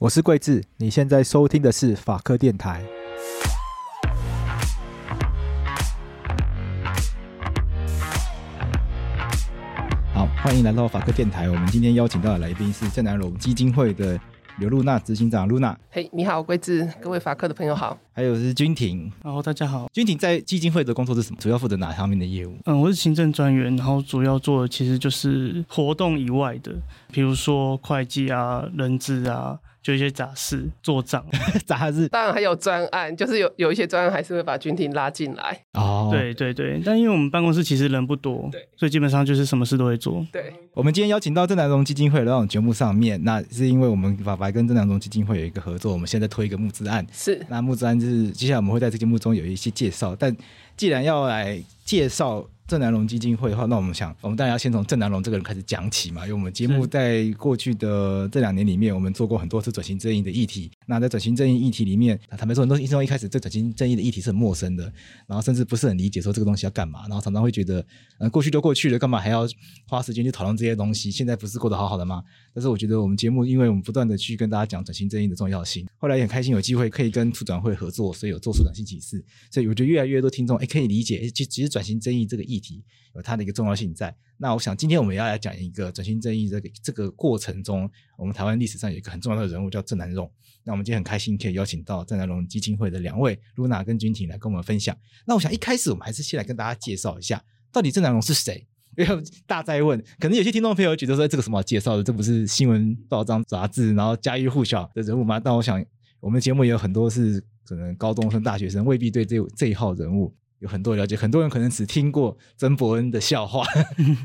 我是桂智，你现在收听的是法科电台。好，欢迎来到法科电台。我们今天邀请到的来宾是正南荣基金会的刘露娜执行长露娜。嘿，hey, 你好，桂智，各位法科的朋友好。还有是君婷，然后大家好。君婷在基金会的工作是什么？主要负责哪方面的业务？嗯，我是行政专员，然后主要做的其实就是活动以外的，比如说会计啊、人资啊。就一些杂事做账，杂事当然还有专案，就是有有一些专案还是会把君婷拉进来。哦，对对对，但因为我们办公室其实人不多，对，所以基本上就是什么事都会做。对，我们今天邀请到郑南荣基金会来到节目上面，那是因为我们法白跟郑南荣基金会有一个合作，我们现在推一个募资案。是，那募资案就是接下来我们会在这节目中有一些介绍，但既然要来介绍。郑南龙基金会的话，那我们想，我们当然要先从郑南龙这个人开始讲起嘛。因为我们节目在过去的这两年里面，我们做过很多次转型正义的议题。那在转型正义议题里面，坦白说，很多听众一开始对转型正义的议题是很陌生的，然后甚至不是很理解说这个东西要干嘛，然后常常会觉得，呃，过去都过去了，干嘛还要花时间去讨论这些东西？现在不是过得好好的吗？但是我觉得我们节目，因为我们不断的去跟大家讲转型正义的重要性，后来也很开心有机会可以跟促转会合作，所以有做出转型启示，所以我觉得越来越多听众哎可以理解，其其实转型正义这个议题有它的一个重要性在。那我想今天我们要来讲一个转型正义这个这个过程中，我们台湾历史上有一个很重要的人物叫郑南榕。那我们今天很开心可以邀请到郑南榕基金会的两位露娜跟君婷来跟我们分享。那我想一开始我们还是先来跟大家介绍一下，到底郑南榕是谁？因为大再问，可能有些听众朋友觉得说这个什么好介绍的，这不是新闻报章杂志，然后家喻户晓的人物吗？但我想我们节目也有很多是可能高中生、大学生未必对这这一号人物。有很多了解，很多人可能只听过曾伯恩的笑话，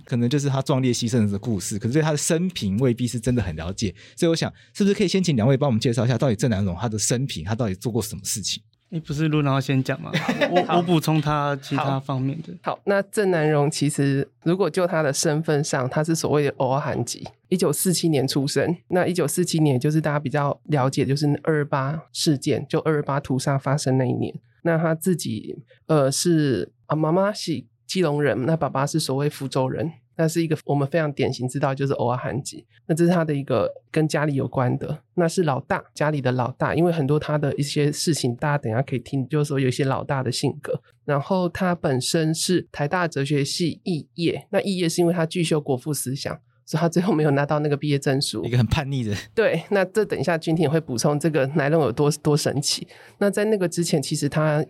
可能就是他壮烈牺牲的故事，可是对他的生平未必是真的很了解。所以我想，是不是可以先请两位帮我们介绍一下，到底郑南榕他的生平，他到底做过什么事情？你不是露娜要先讲吗？我我补充他其他方面的。好，好，那郑南荣其实如果就他的身份上，他是所谓的欧阿韩籍，一九四七年出生。那一九四七年就是大家比较了解，就是二二八事件，就二二八屠杀发生那一年。那他自己呃是啊，妈妈是基隆人，那爸爸是所谓福州人，那是一个我们非常典型知道就是偶尔韩籍。那这是他的一个跟家里有关的，那是老大，家里的老大，因为很多他的一些事情，大家等一下可以听，就是说有一些老大的性格。然后他本身是台大哲学系肄业，那肄业是因为他拒修国父思想。所以他最后没有拿到那个毕业证书，一个很叛逆的。对，那这等一下君婷会补充这个奶龙有多多神奇。那在那个之前，其实他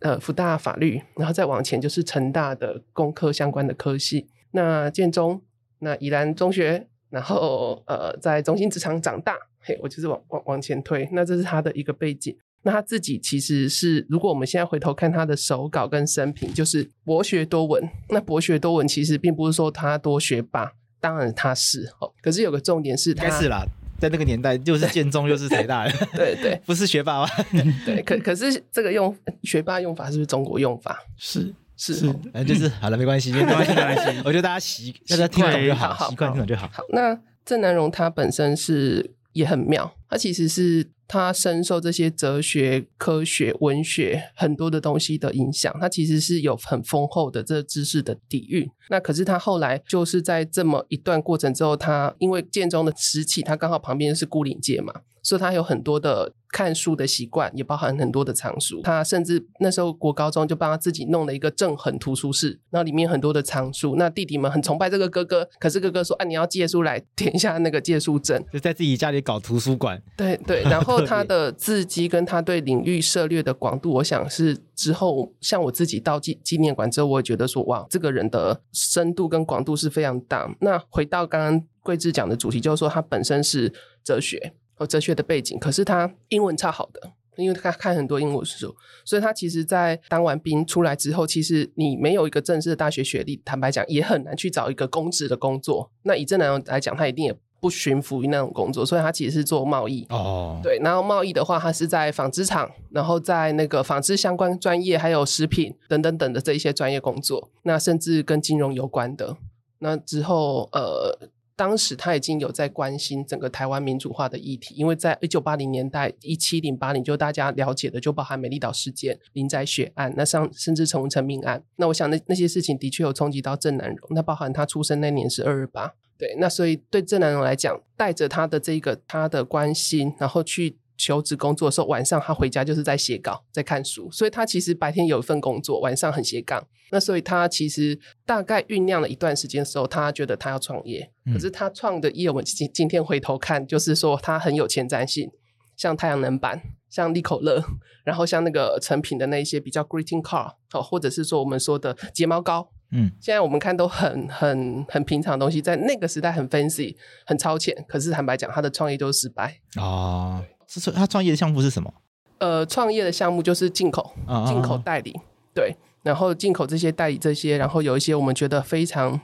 呃，福大法律，然后再往前就是成大的工科相关的科系。那建中，那宜兰中学，然后呃，在中心职场长大。嘿，我就是往往往前推。那这是他的一个背景。那他自己其实是，如果我们现在回头看他的手稿跟生平，就是博学多闻。那博学多闻其实并不是说他多学霸。当然他是哦，可是有个重点是他，他是啦，在那个年代又是建中又是台大的，对对，不是学霸吗？对，可可是这个用学霸用法是不是中国用法？是是，是哦、嗯，就是好了，没关系，没关系，没关系。我觉得大家习大家听懂就好，习惯听懂就好。好，那郑南榕他本身是也很妙，他其实是。他深受这些哲学、科学、文学很多的东西的影响，他其实是有很丰厚的这知识的底蕴。那可是他后来就是在这么一段过程之后，他因为建中的时期，他刚好旁边是孤岭街嘛，所以他有很多的看书的习惯，也包含很多的藏书。他甚至那时候国高中就帮他自己弄了一个正恒图书室，然后里面很多的藏书。那弟弟们很崇拜这个哥哥，可是哥哥说：“啊，你要借书来填一下那个借书证。”就在自己家里搞图书馆。对对，然后。他的字迹跟他对领域涉略的广度，我想是之后像我自己到纪纪念馆之后，我也觉得说哇，这个人的深度跟广度是非常大。那回到刚刚桂志讲的主题，就是说他本身是哲学和哲学的背景，可是他英文超好的，因为他看很多英文书，所以他其实在当完兵出来之后，其实你没有一个正式的大学学历，坦白讲也很难去找一个公职的工作。那以正南榕来讲，他一定也。不驯服于那种工作，所以他其实是做贸易。哦，oh. 对，然后贸易的话，他是在纺织厂，然后在那个纺织相关专业，还有食品等等等的这一些专业工作。那甚至跟金融有关的。那之后，呃，当时他已经有在关心整个台湾民主化的议题，因为在一九八零年代，一七零八零就大家了解的，就包含美丽岛事件、林宅血案，那上甚至陈文成命案。那我想那那些事情的确有冲击到郑南榕。那包含他出生那年是二二八。对，那所以对郑南榕来讲，带着他的这个他的关心，然后去求职工作的时候，晚上他回家就是在写稿，在看书。所以他其实白天有一份工作，晚上很斜杠。那所以他其实大概酝酿了一段时间的时候，他觉得他要创业。可是他创的业，我们今今天回头看，就是说他很有前瞻性，像太阳能板，像利口乐，然后像那个成品的那些比较 greeting card 哦，或者是说我们说的睫毛膏。嗯，现在我们看都很很很平常的东西，在那个时代很 fancy，很超前。可是坦白讲，他的创业都是失败哦。是说他创业的项目是什么？呃，创业的项目就是进口，进口代理。对，然后进口这些代理这些，然后有一些我们觉得非常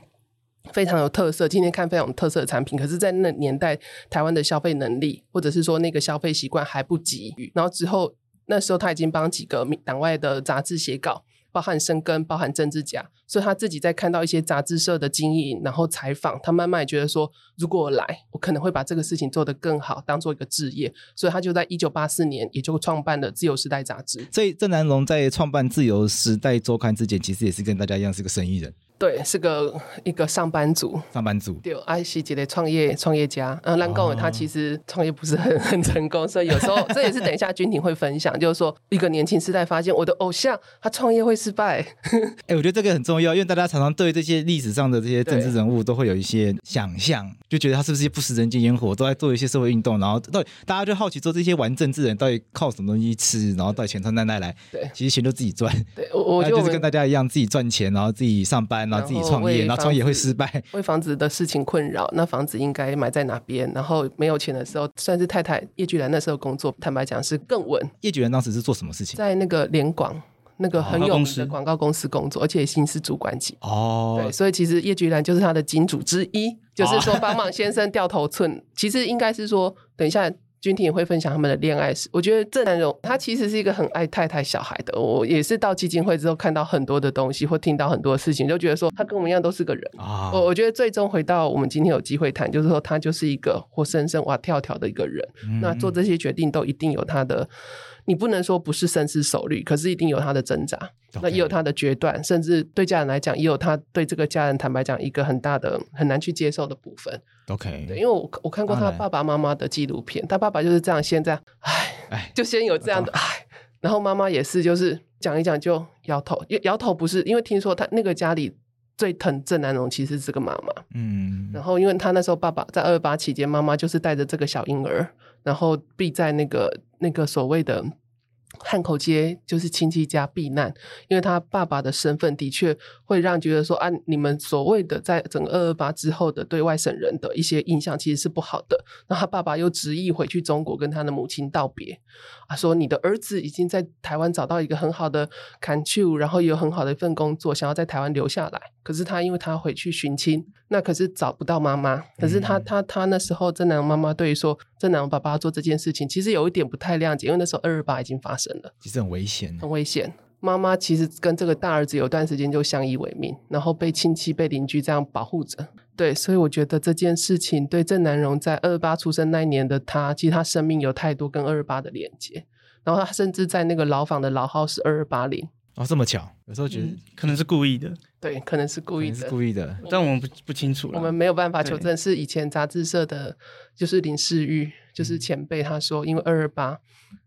非常有特色，今天看非常有特色的产品。可是，在那年代，台湾的消费能力或者是说那个消费习惯还不及。然后之后那时候他已经帮几个党外的杂志写稿。包含生根，包含政治家，所以他自己在看到一些杂志社的经营，然后采访，他慢慢也觉得说，如果我来，我可能会把这个事情做得更好，当做一个置业，所以他就在一九八四年也就创办了《自由时代》杂志。所以郑南龙在创办《自由时代周刊》之前，其实也是跟大家一样是个生意人。对，是个一个上班族，上班族。对，爱惜姐的创业创业家，嗯，兰公他其实创业不是很很成功，所以有时候 这也是等一下君婷会分享，就是说一个年轻时代发现我的偶像他创业会失败。哎、欸，我觉得这个很重要，因为大家常常对这些历史上的这些政治人物都会有一些想象，就觉得他是不是不食人间烟火，都在做一些社会运动，然后到底大家就好奇说这些玩政治人到底靠什么东西吃，然后到底钱从哪来来？对，其实钱都自己赚。对，我我就是跟大家一样自己赚钱，然后自己上班。然后自己创业，然后创业会失败，为房子的事情困扰。那房子应该买在哪边？然后没有钱的时候，算是太太叶菊兰那时候工作，坦白讲是更稳。叶菊兰当时是做什么事情？在那个联广那个很有名的广告公司工作，而且已经是主管级。哦，对，所以其实叶菊兰就是他的金主之一，就是说帮忙先生掉头寸。其实应该是说，等一下。君婷也会分享他们的恋爱史。我觉得郑南荣他其实是一个很爱太太小孩的。我也是到基金会之后看到很多的东西，或听到很多事情，就觉得说他跟我们一样都是个人。啊，我我觉得最终回到我们今天有机会谈，就是说他就是一个活生生哇跳跳的一个人。嗯。那做这些决定都一定有他的。你不能说不是深思熟虑，可是一定有他的挣扎.那也有他的决断，甚至对家人来讲，也有他对这个家人坦白讲一个很大的很难去接受的部分。OK，对，因为我我看过他爸爸妈妈的纪录片，他爸爸就是这样，现在唉，就先有这样的唉，然后妈妈也是，就是讲一讲就摇头，摇头不是因为听说他那个家里最疼郑南榕，其实是个妈妈，嗯，然后因为他那时候爸爸在二二八期间，妈妈就是带着这个小婴儿。然后避在那个那个所谓的汉口街，就是亲戚家避难，因为他爸爸的身份的确会让觉得说啊，你们所谓的在整个二二八之后的对外省人的一些印象其实是不好的。那他爸爸又执意回去中国跟他的母亲道别，啊，说你的儿子已经在台湾找到一个很好的 country，然后有很好的一份工作，想要在台湾留下来。可是他因为他回去寻亲。那可是找不到妈妈，可是他他他那时候郑南妈妈对于说郑南爸爸做这件事情，其实有一点不太谅解，因为那时候二二八已经发生了，其实很危险，很危险。妈妈其实跟这个大儿子有段时间就相依为命，然后被亲戚、被邻居这样保护着。对，所以我觉得这件事情对郑南荣在二二八出生那一年的他，其实他生命有太多跟二二八的连接，然后他甚至在那个牢房的牢号是二二八零。哦，这么巧，有时候觉得、嗯、可能是故意的，对，可能是故意的，是故意的，但我们不不清楚，我们没有办法求证。是以前杂志社的，就是林世玉，就是前辈，他说，因为二二八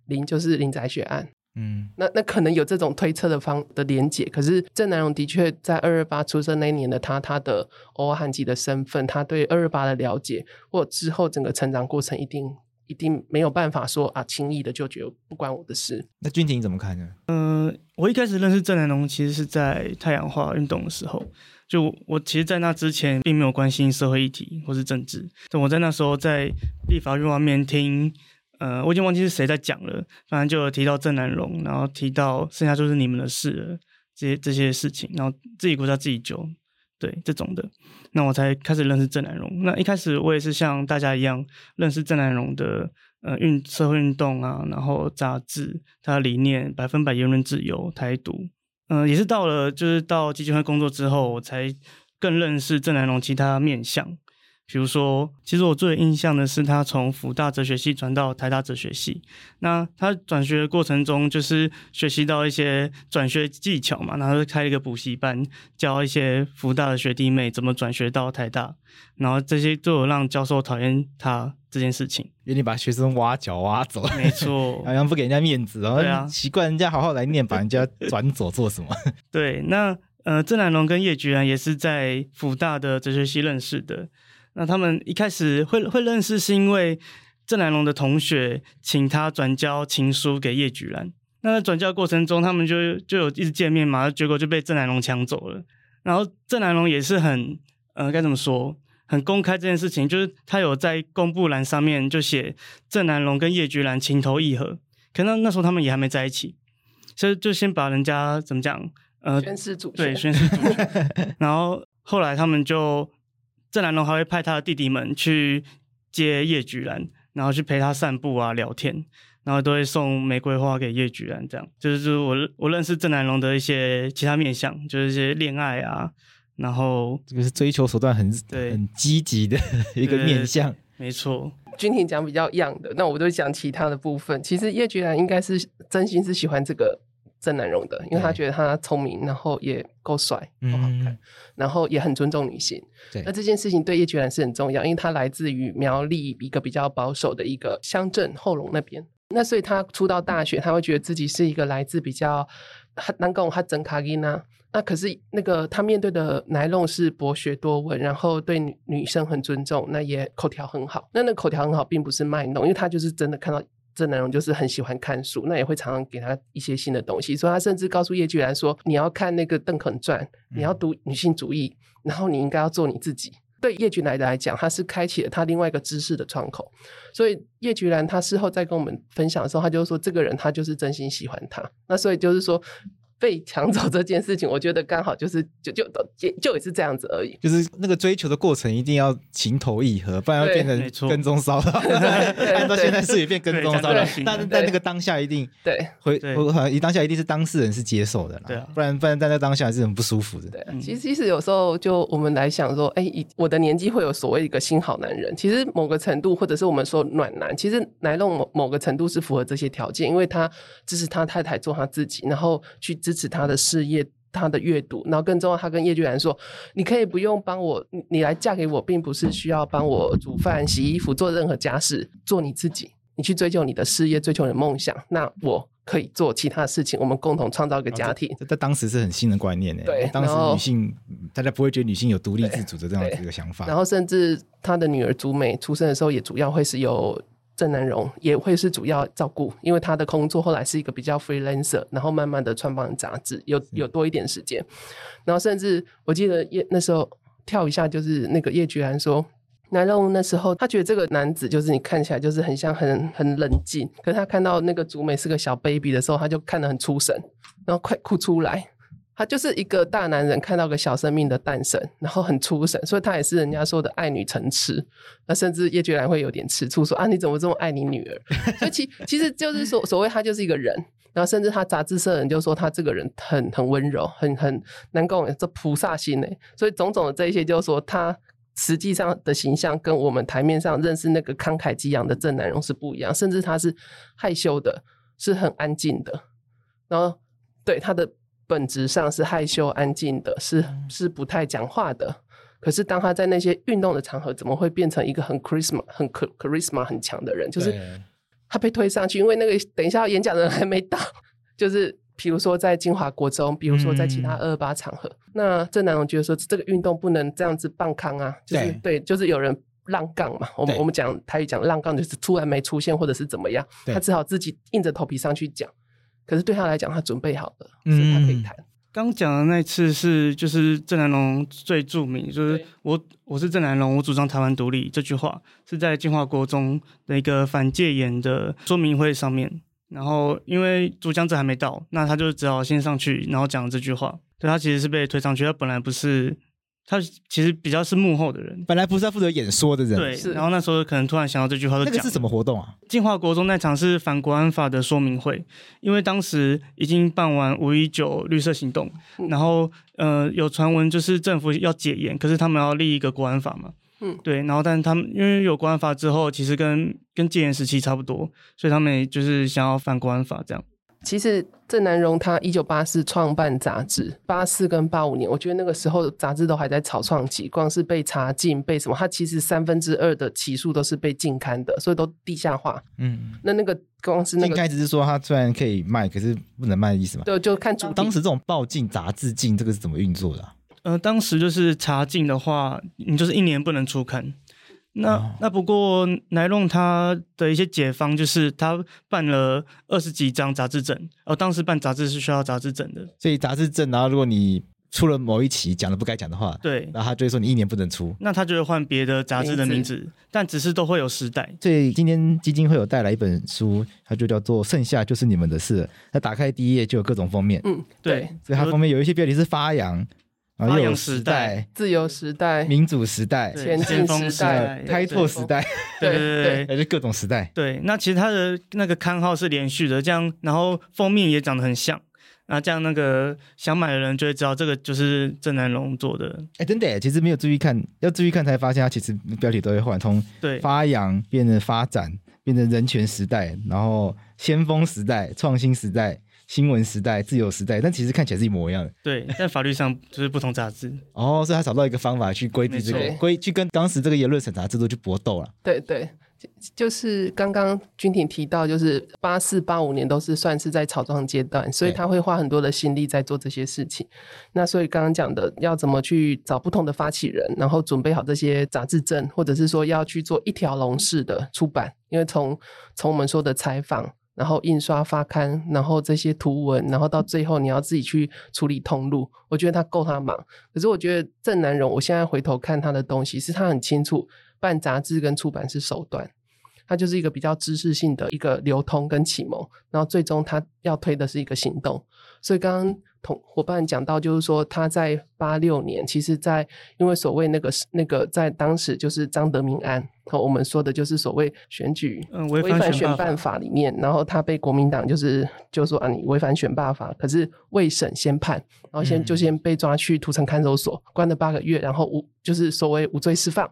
零就是林宅血案，嗯，那那可能有这种推测的方的连结。可是郑南榕的确在二二八出生那一年的他，他的欧汉籍的身份，他对二二八的了解，或之后整个成长过程一定。一定没有办法说啊，轻易的就觉得不关我的事。那君婷怎么看呢？嗯、呃，我一开始认识郑南榕，其实是在太阳化运动的时候。就我其实，在那之前并没有关心社会议题或是政治。但我在那时候在立法院外面听，呃，我已经忘记是谁在讲了，反正就有提到郑南榕，然后提到剩下就是你们的事了，这些这些事情，然后自己国家自己救。对这种的，那我才开始认识郑南榕。那一开始我也是像大家一样认识郑南榕的，呃，运社会运动啊，然后杂志，他的理念百分百言论自由，台独。嗯、也是到了就是到基金会工作之后，我才更认识郑南榕其他面相。比如说，其实我最有印象的是他从福大哲学系转到台大哲学系。那他转学的过程中，就是学习到一些转学技巧嘛，然后就开了一个补习班，教一些福大的学弟妹怎么转学到台大。然后这些都有让教授讨厌他这件事情，因为你把学生挖角挖走，没错，好像不给人家面子哦。对啊，习惯人家好好来念，把人家转走做什么？对，那呃，郑南榕跟叶菊兰也是在福大的哲学系认识的。那他们一开始会会认识，是因为郑南榕的同学请他转交情书给叶菊兰。那在转交过程中，他们就就有一直见面嘛，结果就被郑南榕抢走了。然后郑南榕也是很呃该怎么说，很公开这件事情，就是他有在公布栏上面就写郑南榕跟叶菊兰情投意合，可那那时候他们也还没在一起，所以就先把人家怎么讲呃宣誓主权，对，宣誓主权。然后后来他们就。郑南榕还会派他的弟弟们去接叶菊兰，然后去陪他散步啊、聊天，然后都会送玫瑰花给叶菊兰。这样就是，就是我我认识郑南榕的一些其他面相，就是一些恋爱啊，然后这个是追求手段很对很积极 的一个面相。没错，君婷讲比较样的，那我就讲其他的部分。其实叶菊兰应该是真心是喜欢这个。郑南榕的，因为他觉得他聪明，然后也够帅，够好看，嗯，然后也很尊重女性。对，那这件事情对叶菊兰是很重要，因为他来自于苗栗一个比较保守的一个乡镇后龙那边。那所以他出到大学，他会觉得自己是一个来自比较能够他整卡音啊。那可是那个他面对的乃龙是博学多闻，然后对女女生很尊重，那也口条很好。那那口条很好，并不是卖弄，因为他就是真的看到。郑南榕就是很喜欢看书，那也会常常给他一些新的东西。所以他甚至告诉叶菊兰说：“你要看那个《邓肯传》，你要读女性主义，然后你应该要做你自己。”对叶菊兰来讲，他是开启了他另外一个知识的窗口。所以叶菊兰他事后在跟我们分享的时候，他就说：“这个人他就是真心喜欢他。”那所以就是说。被 抢走这件事情，我觉得刚好就是就就就就也是这样子而已。就是那个追求的过程一定要情投意合，不然会变成跟踪骚扰。按照现在是也变跟踪骚扰，但在那个当下一定对会会好像你当下一定是当事人是接受的啦，对啊，不然不然在那当下还是很不舒服的。对，其实其实有时候就我们来想说，哎、欸，我的年纪会有所谓一个新好男人，其实某个程度或者是我们说暖男，其实来弄某某个程度是符合这些条件，因为他支持他太太做他自己，然后去。支持他的事业，他的阅读，然后更重要，他跟叶菊兰说：“你可以不用帮我，你来嫁给我，并不是需要帮我煮饭、洗衣服、做任何家事，做你自己，你去追求你的事业，追求你的梦想。那我可以做其他事情，我们共同创造一个家庭。”在当时是很新的观念呢。对，当时女性大家不会觉得女性有独立自主的这样子一个想法。然后，甚至他的女儿竹美出生的时候，也主要会是由。郑南荣也会是主要照顾，因为他的工作后来是一个比较 freelancer，然后慢慢的创办杂志，有有多一点时间，然后甚至我记得叶那时候跳一下，就是那个叶菊兰说，南榕那时候他觉得这个男子就是你看起来就是很像很很冷静，可是他看到那个竹美是个小 baby 的时候，他就看得很出神，然后快哭出来。他就是一个大男人看到个小生命的诞生，然后很出神，所以他也是人家说的爱女成痴。那甚至叶菊兰会有点吃醋，说啊，你怎么这么爱你女儿？所以其其实就是说，所谓他就是一个人。然后甚至他杂志社人就说他这个人很很温柔，很很能够这菩萨心呢。所以种种的这一些，就是说他实际上的形象跟我们台面上认识那个慷慨激昂的郑南榕是不一样，甚至他是害羞的，是很安静的。然后对他的。本质上是害羞安静的，是是不太讲话的。可是当他在那些运动的场合，怎么会变成一个很 charisma、很 charisma 很强的人？就是他被推上去，因为那个等一下要演讲的人还没到。就是比如说在金华国中，比如说在其他二二八场合，嗯、那郑南榕觉得说这个运动不能这样子棒康啊，就是对，对，就是有人浪杠嘛。我们我们讲台语讲浪杠，就是突然没出现或者是怎么样，他只好自己硬着头皮上去讲。可是对他来讲，他准备好了，所以他可以谈。刚、嗯、讲的那次是就是郑南榕最著名，就是我我是郑南榕，我主张台湾独立这句话是在进化国中的一个反戒严的说明会上面。然后因为主讲者还没到，那他就只好先上去，然后讲这句话。对，他其实是被推上去，他本来不是。他其实比较是幕后的人，本来不是要负责演说的人。对，然后那时候可能突然想到这句话，那个是什么活动啊？进化国中那场是反国安法的说明会，因为当时已经办完五一九绿色行动，然后呃有传闻就是政府要解严，可是他们要立一个国安法嘛，嗯，对。然后，但他们因为有国安法之后，其实跟跟戒严时期差不多，所以他们就是想要反国安法这样。其实郑南榕他一九八四创办杂志，八四跟八五年，我觉得那个时候杂志都还在草创期，光是被查禁被什么，他其实三分之二的期数都是被禁刊的，所以都地下化。嗯，那那个光是那个，应该只是说他虽然可以卖，可是不能卖的意思嘛？对，就看。当时这种报禁、杂志禁，这个是怎么运作的啊？呃，当时就是查禁的话，你就是一年不能出刊。那、哦、那不过，奈龙他的一些解方就是他办了二十几张杂志证，哦，当时办杂志是需要杂志证的，所以杂志证，然后如果你出了某一期讲了不该讲的话，对，然后他就会说你一年不能出，那他就会换别的杂志的名字，名字但只是都会有时代。所以今天基金会有带来一本书，它就叫做《剩下就是你们的事》，它打开第一页就有各种封面，嗯，对，所以它封面有一些标题是发扬。发扬时代、自由时代、民主时代、前进时代、开拓时代，对对对，还是各种时代。对，那其实它的那个刊号是连续的，这样，然后封面也长得很像，那这样那个想买的人就会知道这个就是郑南龙做的。哎，真的，其实没有注意看，要注意看才发现，它其实标题都会换，从对发扬变成发展，变成人权时代，然后先锋时代、创新时代。新闻时代、自由时代，但其实看起来是一模一样的。对，但法律上就是不同杂志。哦，所以他找到一个方法去规避这个规，去跟当时这个言论审查制度去搏斗了。对对，就是刚刚君婷提到，就是八四八五年都是算是在草创阶段，所以他会花很多的心力在做这些事情。那所以刚刚讲的要怎么去找不同的发起人，然后准备好这些杂志证，或者是说要去做一条龙式的出版，因为从从我们说的采访。然后印刷发刊，然后这些图文，然后到最后你要自己去处理通路，我觉得他够他忙。可是我觉得郑南榕，我现在回头看他的东西，是他很清楚办杂志跟出版是手段，他就是一个比较知识性的一个流通跟启蒙，然后最终他要推的是一个行动。所以刚刚。同伙伴讲到，就是说他在八六年，其实，在因为所谓那个那个在当时就是张德明案，和我们说的就是所谓选举违反选办法里面，然后他被国民党就是就说啊，你违反选罢法，可是未审先判，然后先就先被抓去土城看守所关了八个月，然后无就是所谓无罪释放。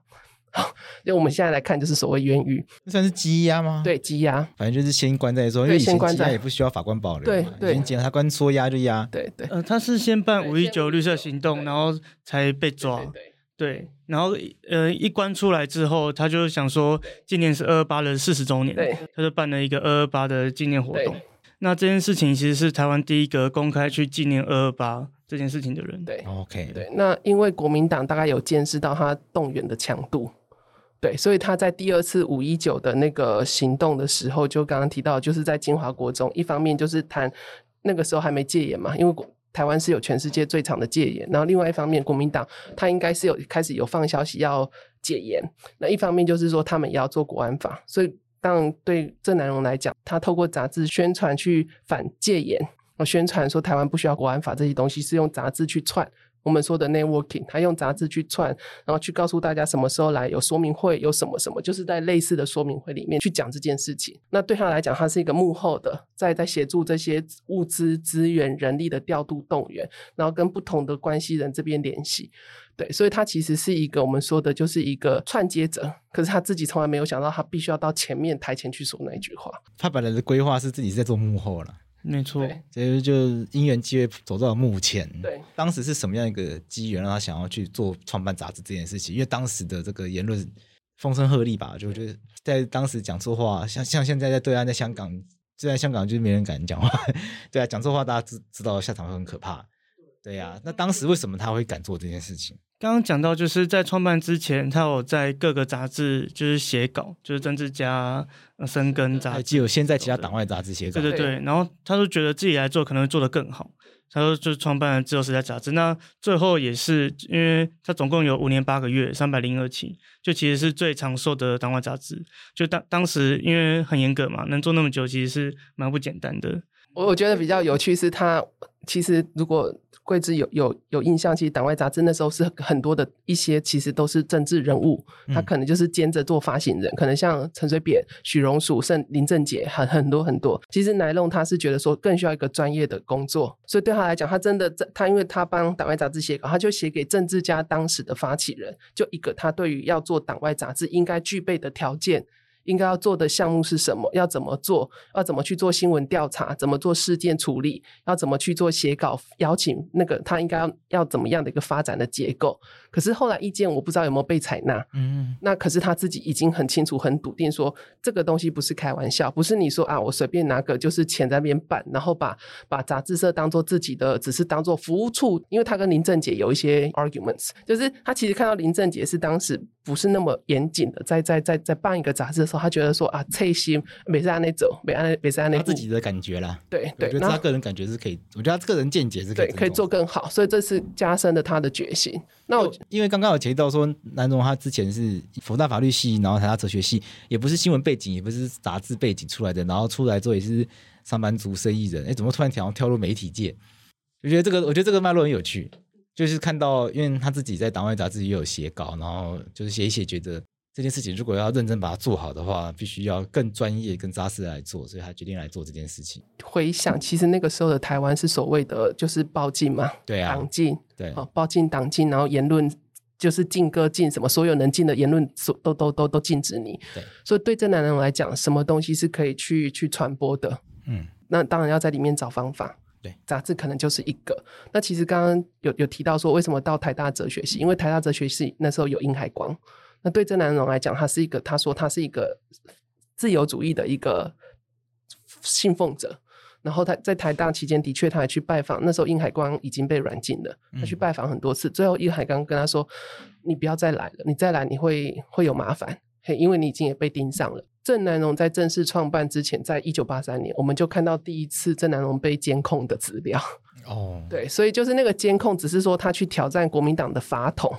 因为我们现在来看，就是所谓冤狱，这算是羁押吗？对，羁押，反正就是先关在说。因为以前羁押也不需要法官保留，对对，以前他关说押就押，对对。呃，他是先办五一九绿色行动，然后才被抓，对，对，对，对。然后呃，一关出来之后，他就想说，今年是二二八的四十周年，对，他就办了一个二二八的纪念活动。那这件事情其实是台湾第一个公开去纪念二二八这件事情的人，对，OK，对。那因为国民党大概有见识到他动员的强度。对，所以他在第二次五一九的那个行动的时候，就刚刚提到，就是在金华国中，一方面就是谈那个时候还没戒严嘛，因为台湾是有全世界最长的戒严，然后另外一方面，国民党他应该是有开始有放消息要戒严，那一方面就是说他们也要做国安法，所以当然对郑南榕来讲，他透过杂志宣传去反戒严，宣传说台湾不需要国安法这些东西，是用杂志去串。我们说的 networking，他用杂志去串，然后去告诉大家什么时候来有说明会，有什么什么，就是在类似的说明会里面去讲这件事情。那对他来讲，他是一个幕后的，在在协助这些物资、资源、人力的调度、动员，然后跟不同的关系人这边联系。对，所以他其实是一个我们说的，就是一个串接者。可是他自己从来没有想到，他必须要到前面台前去说那一句话。他本来的规划是自己在做幕后了。没错，所以就因缘机会走到了目前。对，当时是什么样一个机缘让他想要去做创办杂志这件事情？因为当时的这个言论风声鹤唳吧，就觉得在当时讲错话，像像现在在对岸，在香港，就在香港就是没人敢讲话。对啊，讲错话大家知知道下场会很可怕。对呀、啊，那当时为什么他会敢做这件事情？刚刚讲到，就是在创办之前，他有在各个杂志就是写稿，就是政治家、深根杂志，还有现在其他党外杂志写稿。对对对，然后他就觉得自己来做可能会做得更好，他说就创办了《自由时代》杂志。那最后也是因为他总共有五年八个月，三百零二期，就其实是最长寿的党外杂志。就当当时因为很严格嘛，能做那么久，其实是蛮不简单的。我我觉得比较有趣是他其实如果。桂枝有有有印象，其实党外杂志那时候是很多的一些，其实都是政治人物，他可能就是兼着做发行人，嗯、可能像陈水扁、许荣淑、甚林正杰，很很多很多。其实奶龙他是觉得说更需要一个专业的工作，所以对他来讲，他真的在他因为他帮党外杂志写稿，他就写给政治家当时的发起人，就一个他对于要做党外杂志应该具备的条件。应该要做的项目是什么？要怎么做？要怎么去做新闻调查？怎么做事件处理？要怎么去做写稿？邀请那个他应该要要怎么样的一个发展的结构？可是后来意见我不知道有没有被采纳。嗯，那可是他自己已经很清楚、很笃定说，这个东西不是开玩笑，不是你说啊，我随便拿个就是钱在那边办，然后把把杂志社当做自己的，只是当做服务处。因为他跟林正杰有一些 arguments，就是他其实看到林正杰是当时不是那么严谨的，在在在在办一个杂志的时候。他觉得说啊，蔡心没是按那走，没按没是按那。他自己的感觉啦，对对，我觉得他个人感觉是可以，我觉得他个人见解是可以，可以做更好，所以这是加深了他的决心。那我因为刚刚有提到说，南荣他之前是佛大法律系，然后台大哲学系，也不是新闻背景，也不是杂志背景出来的，然后出来之后也是上班族、生意人，哎，怎么突然跳跳入媒体界？我觉得这个，我觉得这个脉络很有趣，就是看到，因为他自己在党外杂志也有写稿，然后就是写一写，觉得。这件事情如果要认真把它做好的话，必须要更专业、更扎实来做，所以他决定来做这件事情。回想，其实那个时候的台湾是所谓的就是报禁嘛，对啊，党禁，对，哦，报禁党禁，然后言论就是禁歌禁什么，所有能禁的言论所都都都都禁止你。对，所以对正男人来讲，什么东西是可以去去传播的？嗯，那当然要在里面找方法。对，杂志可能就是一个。那其实刚刚有有提到说，为什么到台大哲学系？因为台大哲学系那时候有殷海光。那对郑南榕来讲，他是一个，他说他是一个自由主义的一个信奉者。然后他在台大期间，的确他还去拜访，那时候殷海光已经被软禁了，他去拜访很多次。最后殷海光跟他说：“你不要再来了，你再来你会会有麻烦，因为你已经也被盯上了。”郑南榕在正式创办之前，在一九八三年，我们就看到第一次郑南榕被监控的资料。哦，对，所以就是那个监控，只是说他去挑战国民党的法统。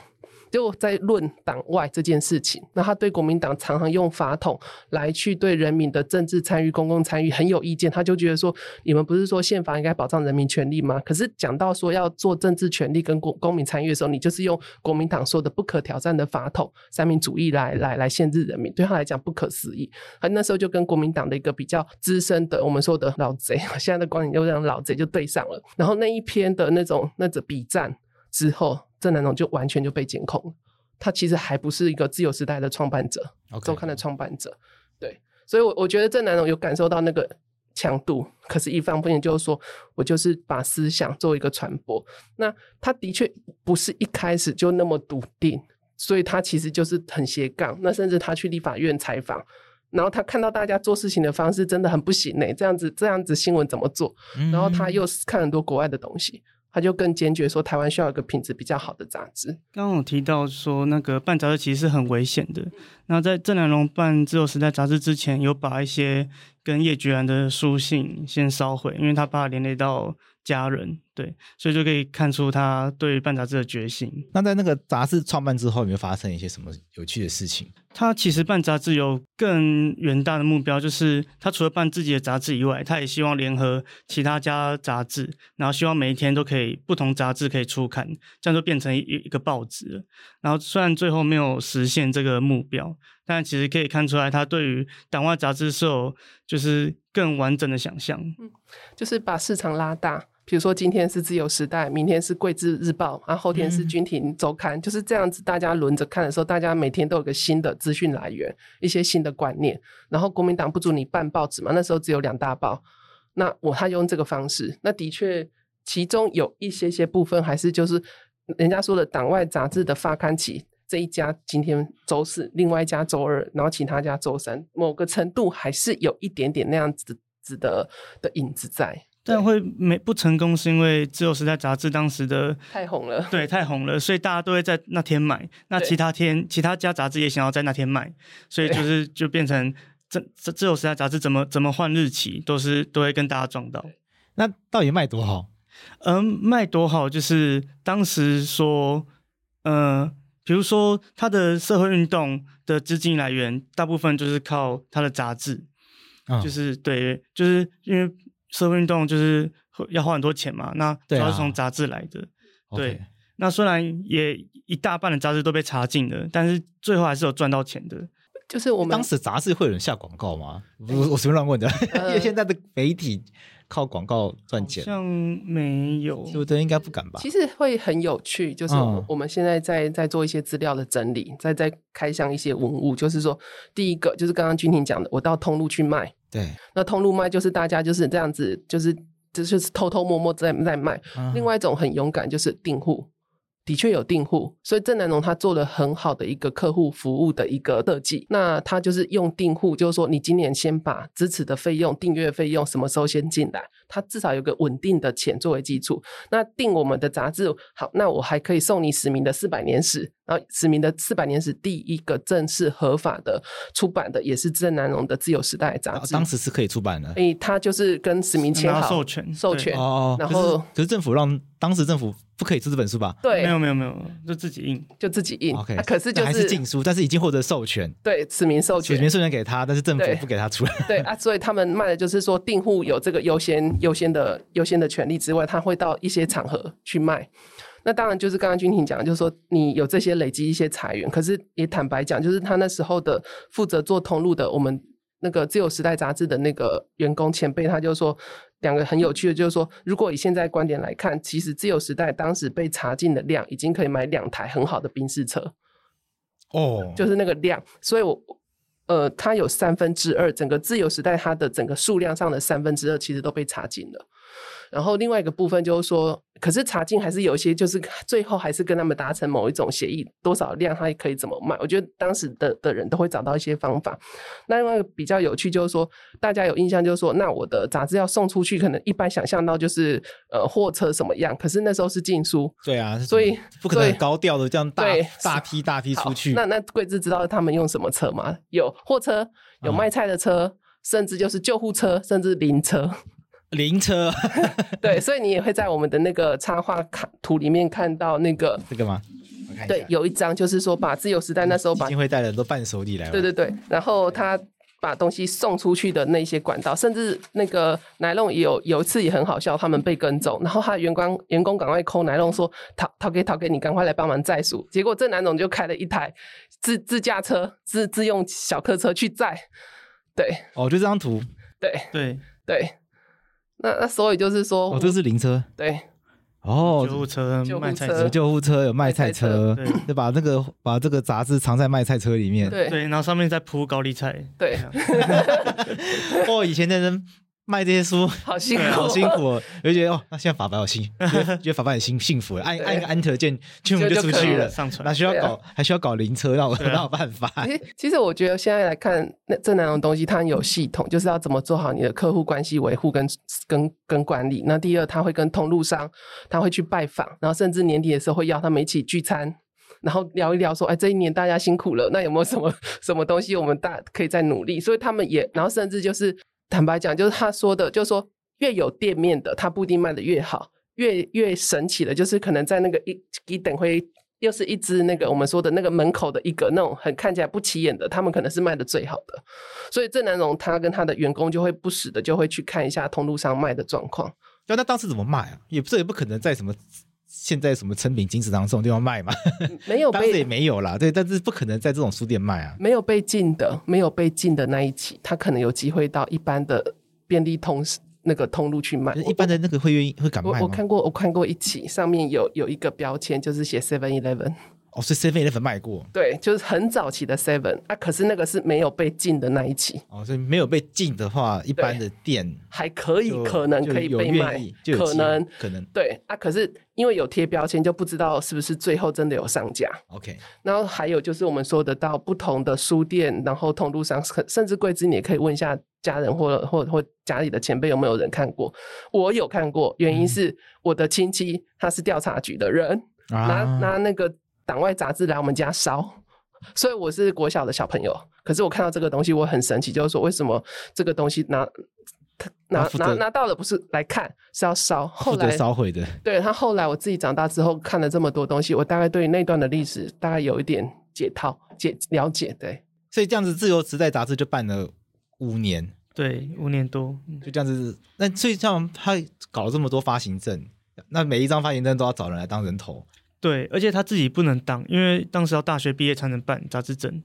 就在论党外这件事情，那他对国民党常常用法统来去对人民的政治参与、公共参与很有意见，他就觉得说，你们不是说宪法应该保障人民权利吗？可是讲到说要做政治权利跟公公民参与的时候，你就是用国民党说的不可挑战的法统三民主义来来来限制人民，对他来讲不可思议。他那时候就跟国民党的一个比较资深的我们说的老贼，现在的光影又让老贼就对上了。然后那一篇的那种那种笔战之后。郑南榕就完全就被监控了，他其实还不是一个自由时代的创办者，周刊的创办者，对，所以，我我觉得郑南榕有感受到那个强度，可是，一方面就是说我就是把思想做一个传播，那他的确不是一开始就那么笃定，所以他其实就是很斜杠，那甚至他去立法院采访，然后他看到大家做事情的方式真的很不行呢，这样子这样子新闻怎么做？然后他又看很多国外的东西。他就更坚决说，台湾需要一个品质比较好的杂志。刚刚我提到说，那个办杂志其实是很危险的。那在郑南龙办《自由时代》杂志之前，有把一些跟叶菊兰的书信先烧毁，因为他怕连累到家人。对，所以就可以看出他对办杂志的决心。那在那个杂志创办之后，有没有发生一些什么有趣的事情？他其实办杂志有更远大的目标，就是他除了办自己的杂志以外，他也希望联合其他家杂志，然后希望每一天都可以不同杂志可以出刊，这样就变成一一个报纸了。然后虽然最后没有实现这个目标，但其实可以看出来，他对于党外杂志是有就是更完整的想象。嗯，就是把市场拉大。比如说今天是自由时代，明天是贵志日报，然后后天是军庭周刊，嗯、就是这样子。大家轮着看的时候，大家每天都有个新的资讯来源，一些新的观念。然后国民党不准你办报纸嘛，那时候只有两大报。那我他用这个方式，那的确其中有一些些部分还是就是人家说的党外杂志的发刊期，这一家今天周四，另外一家周二，然后其他家周三，某个程度还是有一点点那样子子的的影子在。但会没不成功，是因为《自由时代》杂志当时的太红了，对，太红了，所以大家都会在那天买。那其他天，其他家杂志也想要在那天买，所以就是就变成这这《自由时代》杂志怎么怎么换日期，都是都会跟大家撞到。那到底卖多好？嗯，卖多好就是当时说，嗯，比如说他的社会运动的资金来源，大部分就是靠他的杂志，哦、就是对，就是因为。社会运动就是要花很多钱嘛，那主要是从杂志来的。对，啊、对，那虽然也一大半的杂志都被查禁了，但是最后还是有赚到钱的。就是我们当时杂志会有人下广告吗？我我随便乱问的，呃、因为现在的媒体靠广告赚钱，好像没有，对不对？应该不敢吧？其实会很有趣，就是我们现在在在做一些资料的整理，在在开箱一些文物。就是说，第一个就是刚刚君婷讲的，我到通路去卖，对，那通路卖就是大家就是这样子，就是就是偷偷摸摸在在卖。嗯、另外一种很勇敢，就是订户。的确有订户，所以郑南榕他做了很好的一个客户服务的一个设计。那他就是用订户，就是说你今年先把支持的费用、订阅费用什么时候先进来，他至少有个稳定的钱作为基础。那订我们的杂志，好，那我还可以送你史明的四百年史。然后史明的四百年史第一个正式合法的出版的，也是郑南榕的《自由时代》杂志。当时是可以出版的。诶，他就是跟史明签好授权，授权哦。然后可是政府让当时政府。不可以出这本书吧？对，没有没有没有，就自己印，就自己印。OK，可是就是还是禁书，但是已经获得授权。对，史明授权，史明授权给他，但是政府不给他出来。对啊，所以他们卖的就是说，订户有这个优先、优先的、优先的权利之外，他会到一些场合去卖。那当然就是刚刚君婷讲，就是说你有这些累积一些财源，可是也坦白讲，就是他那时候的负责做通路的，我们那个自由时代杂志的那个员工前辈，他就说。两个很有趣的，就是说，如果以现在观点来看，其实自由时代当时被查禁的量，已经可以买两台很好的宾士车。哦，就是那个量，所以我，呃，它有三分之二，整个自由时代它的整个数量上的三分之二，其实都被查禁了。然后另外一个部分就是说，可是查禁还是有一些，就是 最后还是跟他们达成某一种协议，多少量它可以怎么卖。我觉得当时的的人都会找到一些方法。那另外一个比较有趣就是说，大家有印象就是说，那我的杂志要送出去，可能一般想象到就是呃货车什么样，可是那时候是禁书。对啊，所以不可能高调的这样大大批大批出去。那那贵志知道他们用什么车吗？有货车，有卖菜的车，嗯、甚至就是救护车，甚至灵车。灵车，对，所以你也会在我们的那个插画卡图里面看到那个这个吗？对，有一张就是说把自由时代那时候把基金会带的都伴手礼来，对对对，然后他把东西送出去的那些管道，甚至那个奶龙也有有一次也很好笑，他们被跟踪，然后他员工员工赶快 call 奶龙说讨讨给讨给你赶快来帮忙载书，结果这奶龙就开了一台自自驾车自自用小客车去载，对，哦，就这张图，对。对。对。那那所以就是说，哦，这是灵车，对，哦，救护车、卖菜车、救护车有卖菜车，对，就把那个把这个杂志藏在卖菜车里面，对，对，然后上面再铺高丽菜，对，哦，以前的人。卖这些书 好辛苦，好辛苦，我就觉得哦，那现在法白好幸，觉得法白很幸幸福，按按一个 Enter 键，就就出去了，上传，那需要搞还需要搞灵车，那我哪有办法？其实其实我觉得现在来看，那这两种东西它很有系统，就是要怎么做好你的客户关系维护跟跟跟管理。那第二，他会跟通路商，他会去拜访，然后甚至年底的时候会邀他们一起聚餐，然后聊一聊说，哎，这一年大家辛苦了，那有没有什么什么东西我们大可以再努力？所以他们也，然后甚至就是。坦白讲，就是他说的，就是说越有店面的，他不一定卖的越好。越越神奇的，就是可能在那个一一等会，又是一只那个我们说的那个门口的一个那种很看起来不起眼的，他们可能是卖的最好的。所以郑南榕他跟他的员工就会不时的就会去看一下通路上卖的状况。那，那当时怎么卖啊？也不是也不可能在什么现在什么成品、金石堂这种地方卖嘛？没有，当时也没有啦。对，但是不可能在这种书店卖啊。没有被禁的，没有被禁的那一期，他可能有机会到一般的便利通那个通路去卖。一般的那个会愿意会敢卖吗？我我看过，我看过一期，上面有有一个标签，就是写 Seven Eleven。哦，是 Seven Eleven 卖过，对，就是很早期的 Seven 啊，可是那个是没有被禁的那一期。哦，所以没有被禁的话，一般的店还可以，可能可以被卖，可能可能对啊。可是因为有贴标签，就不知道是不是最后真的有上架。OK，然后还有就是我们说得到不同的书店，然后通路上，甚至贵子你也可以问一下家人或或或家里的前辈有没有人看过。我有看过，原因是我的亲戚他是调查局的人，嗯、拿拿那个。党外杂志来我们家烧，所以我是国小的小朋友。可是我看到这个东西，我很神奇，就是说为什么这个东西拿拿拿拿到了不是来看，是要烧，后来烧毁的。对，他后来我自己长大之后看了这么多东西，我大概对那段的历史大概有一点解套解了解。对，所以这样子，《自由时代》杂志就办了五年。对，五年多，就这样子。那所以像他搞了这么多发行证，那每一张发行证都要找人来当人头。对，而且他自己不能当，因为当时要大学毕业才能办杂志证。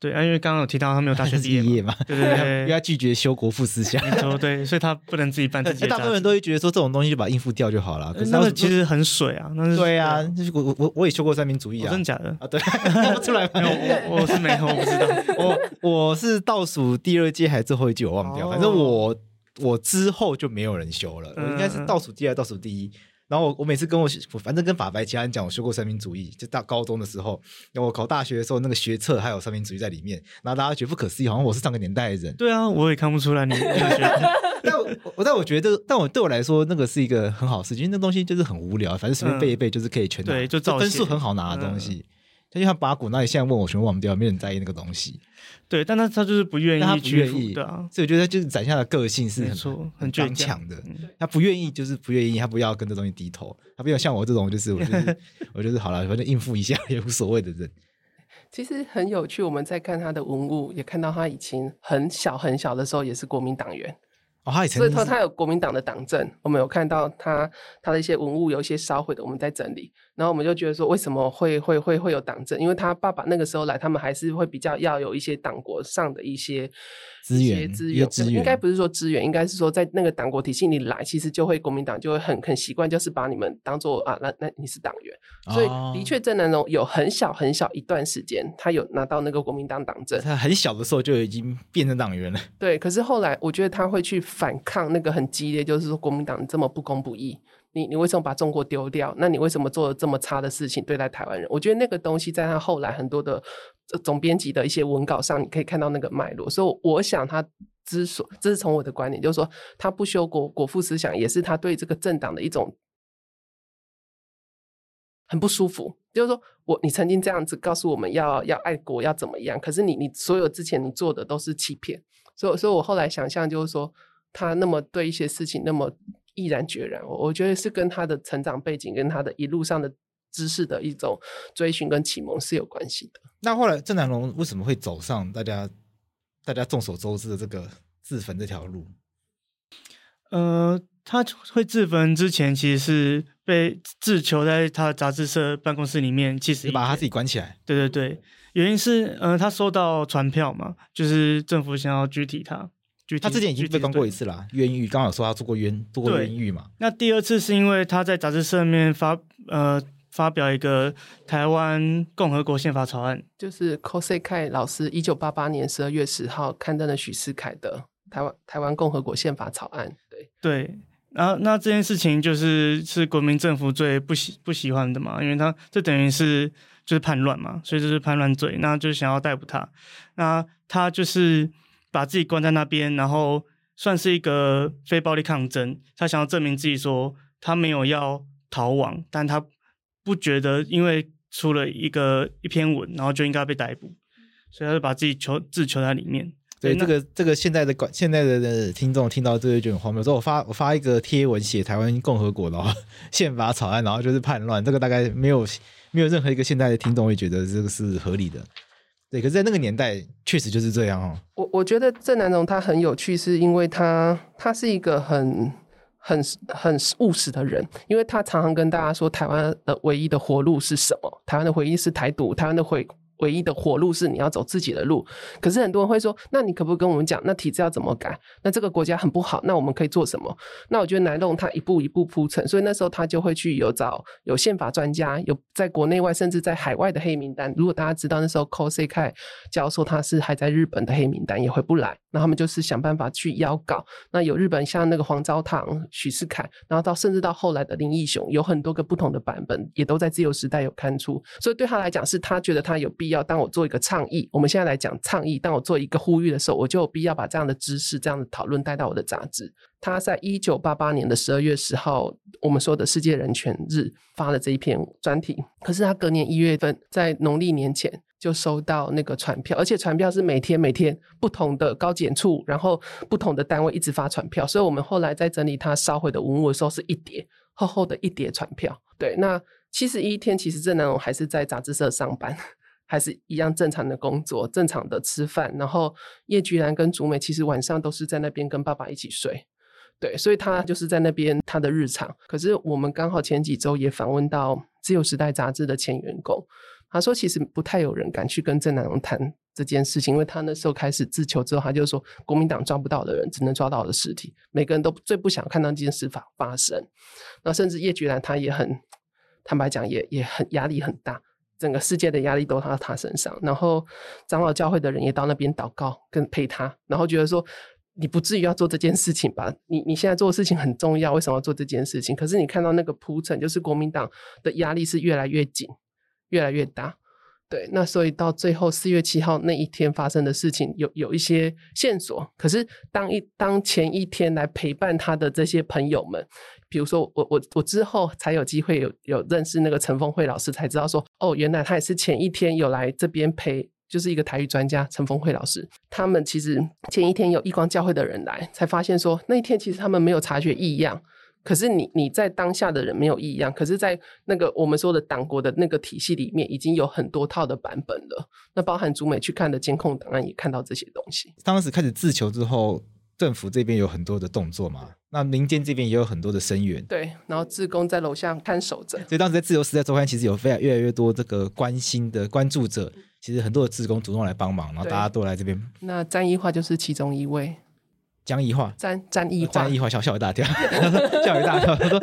对，啊，因为刚刚有提到他没有大学毕业嘛，对对对，因为他拒绝修国父思想，没错，对，所以他不能自己办自己。大部分人都会觉得说这种东西就把它应付掉就好了，可是那个其实很水啊，那是对啊，就是我我我也修过三民主义啊，真的假的啊？对，看 不出来没有，我我是没有，我不知道，我我是倒数第二届还是最后一届我忘掉，反正我我之后就没有人修了，我应该是倒数第二，倒数第一。然后我我每次跟我我反正跟法白其他人讲，我学过三民主义，就到高中的时候，然后我考大学的时候，那个学测还有三民主义在里面，然后大家觉得不可思议，好像我是上个年代的人。对啊，我也看不出来你。但我但我觉得，但我对我来说，那个是一个很好事情，因为那东西就是很无聊，反正随便背一背就是可以全拿，对，就分数很好拿的东西。就像八股，那你现在问我全部忘掉，没人在意那个东西。对，但他他就是不愿意，他不愿意，对啊，所以我觉得他就是展现他的个性是很错很刚强的。他不愿意就是不愿意，他不要跟这东西低头，他不要像我这种就是我就是 我就是好了，反正应付一下也无所谓的人。其实很有趣，我们在看他的文物，也看到他以前很小很小的时候也是国民党员。哦，他以前所以说他有国民党的党证，我们有看到他他的一些文物有一些烧毁的，我们在整理。然后我们就觉得说，为什么会会会会有党证？因为他爸爸那个时候来，他们还是会比较要有一些党国上的一些资源资源，应该不是说资源，应该是说在那个党国体系里来，其实就会国民党就会很很习惯，就是把你们当做啊，那那你是党员。所以的确郑南榕有很小很小一段时间，他有拿到那个国民党党证。他很小的时候就已经变成党员了。对，可是后来我觉得他会去反抗那个很激烈，就是说国民党这么不公不义。你你为什么把中国丢掉？那你为什么做了这么差的事情对待台湾人？我觉得那个东西在他后来很多的总编辑的一些文稿上，你可以看到那个脉络。所以我想他之所，这是从我的观点，就是说他不修国国父思想，也是他对这个政党的一种很不舒服。就是说我你曾经这样子告诉我们要要爱国要怎么样，可是你你所有之前你做的都是欺骗。所以所以我后来想象就是说他那么对一些事情那么。毅然决然，我我觉得是跟他的成长背景，跟他的一路上的知识的一种追寻跟启蒙是有关系的。那后来郑南龙为什么会走上大家大家众所周知的这个自焚这条路？呃，他会自焚之前，其实是被自囚在他的杂志社办公室里面，其实把他自己关起来。对对对，原因是呃，他收到传票嘛，就是政府想要拘提他。他之前已经被关过一次啦，冤狱。刚好说他做过冤，做过冤狱嘛。那第二次是因为他在杂志社面发呃发表一个台湾共和国宪法草案，就是 Cosey 老师一九八八年十二月十号刊登了许世楷的台湾台湾共和国宪法草案。对对，然后那这件事情就是是国民政府最不喜不喜欢的嘛，因为他这等于是就是叛乱嘛，所以这是叛乱罪，那就是想要逮捕他。那他就是。把自己关在那边，然后算是一个非暴力抗争。他想要证明自己，说他没有要逃亡，但他不觉得因为出了一个一篇文，然后就应该被逮捕，所以他就把自己囚自囚在里面。对，这个这个现在的管现在的听众听到这个就很荒谬。说我发我发一个贴文写台湾共和国的 宪法草案，然后就是叛乱，这个大概没有 没有任何一个现在的听众会觉得这个是合理的。对，可是，在那个年代，确实就是这样哦。我我觉得郑南榕他很有趣，是因为他他是一个很很很务实的人，因为他常常跟大家说，台湾的唯一的活路是什么？台湾的回忆是台独，台湾的回。唯一的活路是你要走自己的路，可是很多人会说，那你可不可以跟我们讲，那体制要怎么改？那这个国家很不好，那我们可以做什么？那我觉得南榕他一步一步铺陈，所以那时候他就会去有找有宪法专家，有在国内外甚至在海外的黑名单。如果大家知道那时候 Kosei 教授他是还在日本的黑名单，也回不来，那他们就是想办法去邀稿。那有日本像那个黄昭堂、许世凯，然后到甚至到后来的林义雄，有很多个不同的版本，也都在自由时代有刊出。所以对他来讲，是他觉得他有必。要要当我做一个倡议，我们现在来讲倡议。当我做一个呼吁的时候，我就有必要把这样的知识、这样的讨论带到我的杂志。他在一九八八年的十二月十号，我们说的世界人权日发了这一篇专题。可是他隔年一月份，在农历年前就收到那个传票，而且传票是每天每天不同的高检处，然后不同的单位一直发传票。所以我们后来在整理他烧毁的文物的时候，是一叠厚厚的一叠传票。对，那七十一天，其实郑南榕还是在杂志社上班。还是一样正常的工作，正常的吃饭。然后叶菊兰跟竹美其实晚上都是在那边跟爸爸一起睡，对，所以他就是在那边他的日常。可是我们刚好前几周也访问到《自由时代》杂志的前员工，他说其实不太有人敢去跟郑南榕谈这件事情，因为他那时候开始自求之后，他就说国民党抓不到的人，只能抓到我的尸体。每个人都最不想看到这件事发发生。那甚至叶菊兰他也很坦白讲，也也很压力很大。整个世界的压力都到他身上，然后长老教会的人也到那边祷告跟陪他，然后觉得说你不至于要做这件事情吧？你你现在做的事情很重要，为什么要做这件事情？可是你看到那个铺陈，就是国民党的压力是越来越紧，越来越大。对，那所以到最后四月七号那一天发生的事情，有有一些线索。可是当一当前一天来陪伴他的这些朋友们。比如说我我我之后才有机会有有认识那个陈峰慧老师，才知道说哦，原来他也是前一天有来这边陪，就是一个台语专家陈峰慧老师。他们其实前一天有义光教会的人来，才发现说那一天其实他们没有察觉异样。可是你你在当下的人没有异样，可是在那个我们说的党国的那个体系里面，已经有很多套的版本了。那包含主美去看的监控档案，也看到这些东西。当时开始自求之后。政府这边有很多的动作嘛，那民间这边也有很多的声援。对，然后志工在楼下看守着。所以当时在自由时代周刊，其实有非常越来越多这个关心的关注者，其实很多的志工主动来帮忙，然后大家都来这边。那詹一化就是其中一位。江一化，詹詹一化，詹一化吓吓一大跳，吓一大跳。他说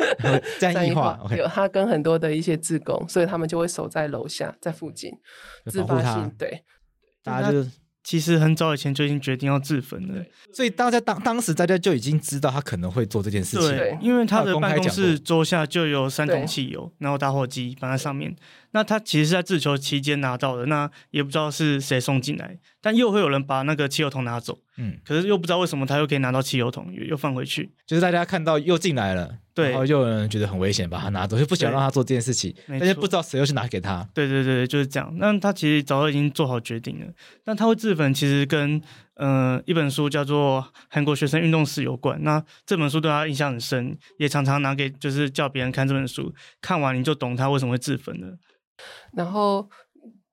詹益樺，OK，有他跟很多的一些志工，所以他们就会守在楼下，在附近，自发性对，大家就。其实很早以前就已经决定要自焚了，所以大家当当时大家就已经知道他可能会做这件事情。对，因为他的办公室桌下就有三桶汽油，然后打火机放在上面。那他其实是在自求期间拿到的，那也不知道是谁送进来，但又会有人把那个汽油桶拿走。嗯，可是又不知道为什么他又可以拿到汽油桶，又又放回去。就是大家看到又进来了，对，然后又有人觉得很危险，把他拿走，就不想让他做这件事情。但是不知道谁又去拿给他。对对对，就是这样。那他其实早就已经做好决定了。但他会自焚，其实跟嗯、呃、一本书叫做《韩国学生运动史》有关。那这本书对他印象很深，也常常拿给就是叫别人看这本书，看完你就懂他为什么会自焚了。然后